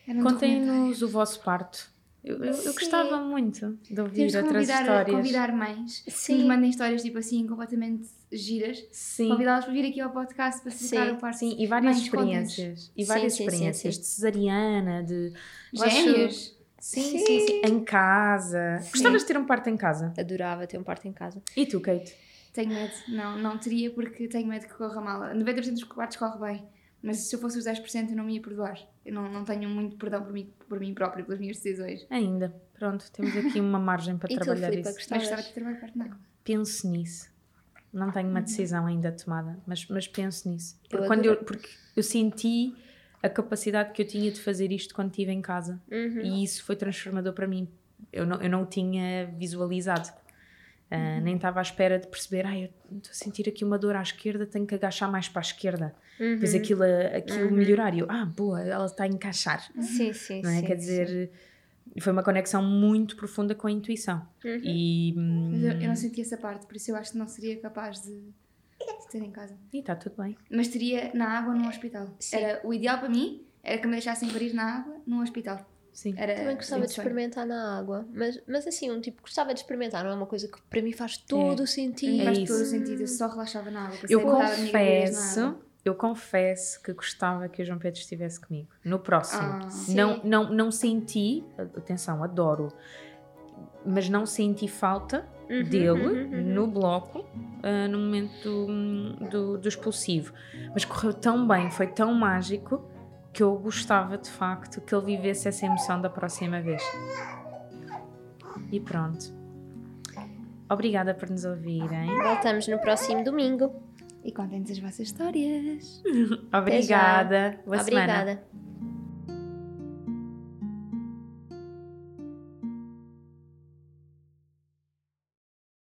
Um Contem-nos o vosso parto. Eu, eu, eu Sim. gostava muito de ouvir Temos que outras convidar, histórias. convidar mães que Sim. nos mandem histórias tipo assim, completamente giras. Sim. Convidá-las para vir aqui ao podcast para Sim, o parto. Sim, e várias Mães, experiências. E Sim, várias sim, sim, experiências sim. de cesariana, de. Gêmeos. Sim, Sim. sim, sim. Em casa. Sim. Gostavas de ter um parto em casa? Adorava ter um parto em casa. E tu, Kate? Tenho medo. Não, não teria porque tenho medo que corra mal. 90% dos quartos corre bem. Mas se eu fosse os 10% eu não me ia perdoar. Eu não, não tenho muito perdão por mim, por mim próprio, pelas minhas decisões. Ainda. Pronto, temos aqui uma margem para E tu, trabalhar Filipa, isso. Mas gostava de trabalhar perto não. Penso nisso. Não tenho uma decisão ainda tomada, mas, mas penso nisso. Eu Porque, quando eu, porque eu senti a capacidade que eu tinha de fazer isto quando estive em casa. Uhum. E isso foi transformador para mim. Eu não, eu não o tinha visualizado. Ah, Nem estava à espera de perceber, ai, eu estou a sentir aqui uma dor à esquerda, tenho que agachar mais para a esquerda. Uhum. Depois aquilo, aquilo melhorar. E eu, ah, boa, ela está a encaixar. Sim, sim, Não é? sim, Quer sim. dizer, foi uma conexão muito profunda com a intuição. Uhum. E Mas eu, eu hum, não senti essa parte, por isso eu acho que não seria capaz de, de ter em casa. está tudo bem. Mas teria na água num hospital. Sim. Era, o ideal para mim era que me deixassem parir na água num hospital. Sim. Era Também gostava de experimentar na água, mas, mas assim, um tipo, gostava de experimentar, não é uma coisa que para mim faz todo o sentido. É faz isso. todo o sentido, eu só relaxava na água. Eu confesso, eu confesso que gostava que o João Pedro estivesse comigo. No próximo. Ah. não, não, não senti, atenção, adoro, mas não senti falta Uhum, dele uhum, uhum. no bloco ah, no momento do, do, do expulsivo. Mas correu tão bem, foi tão mágico que eu gostava de facto que ele vivesse essa emoção da próxima vez. E pronto. Obrigada por nos ouvirem. Voltamos no próximo domingo. E contem-nos as vossas histórias. Obrigada. Boa semana. Obrigada.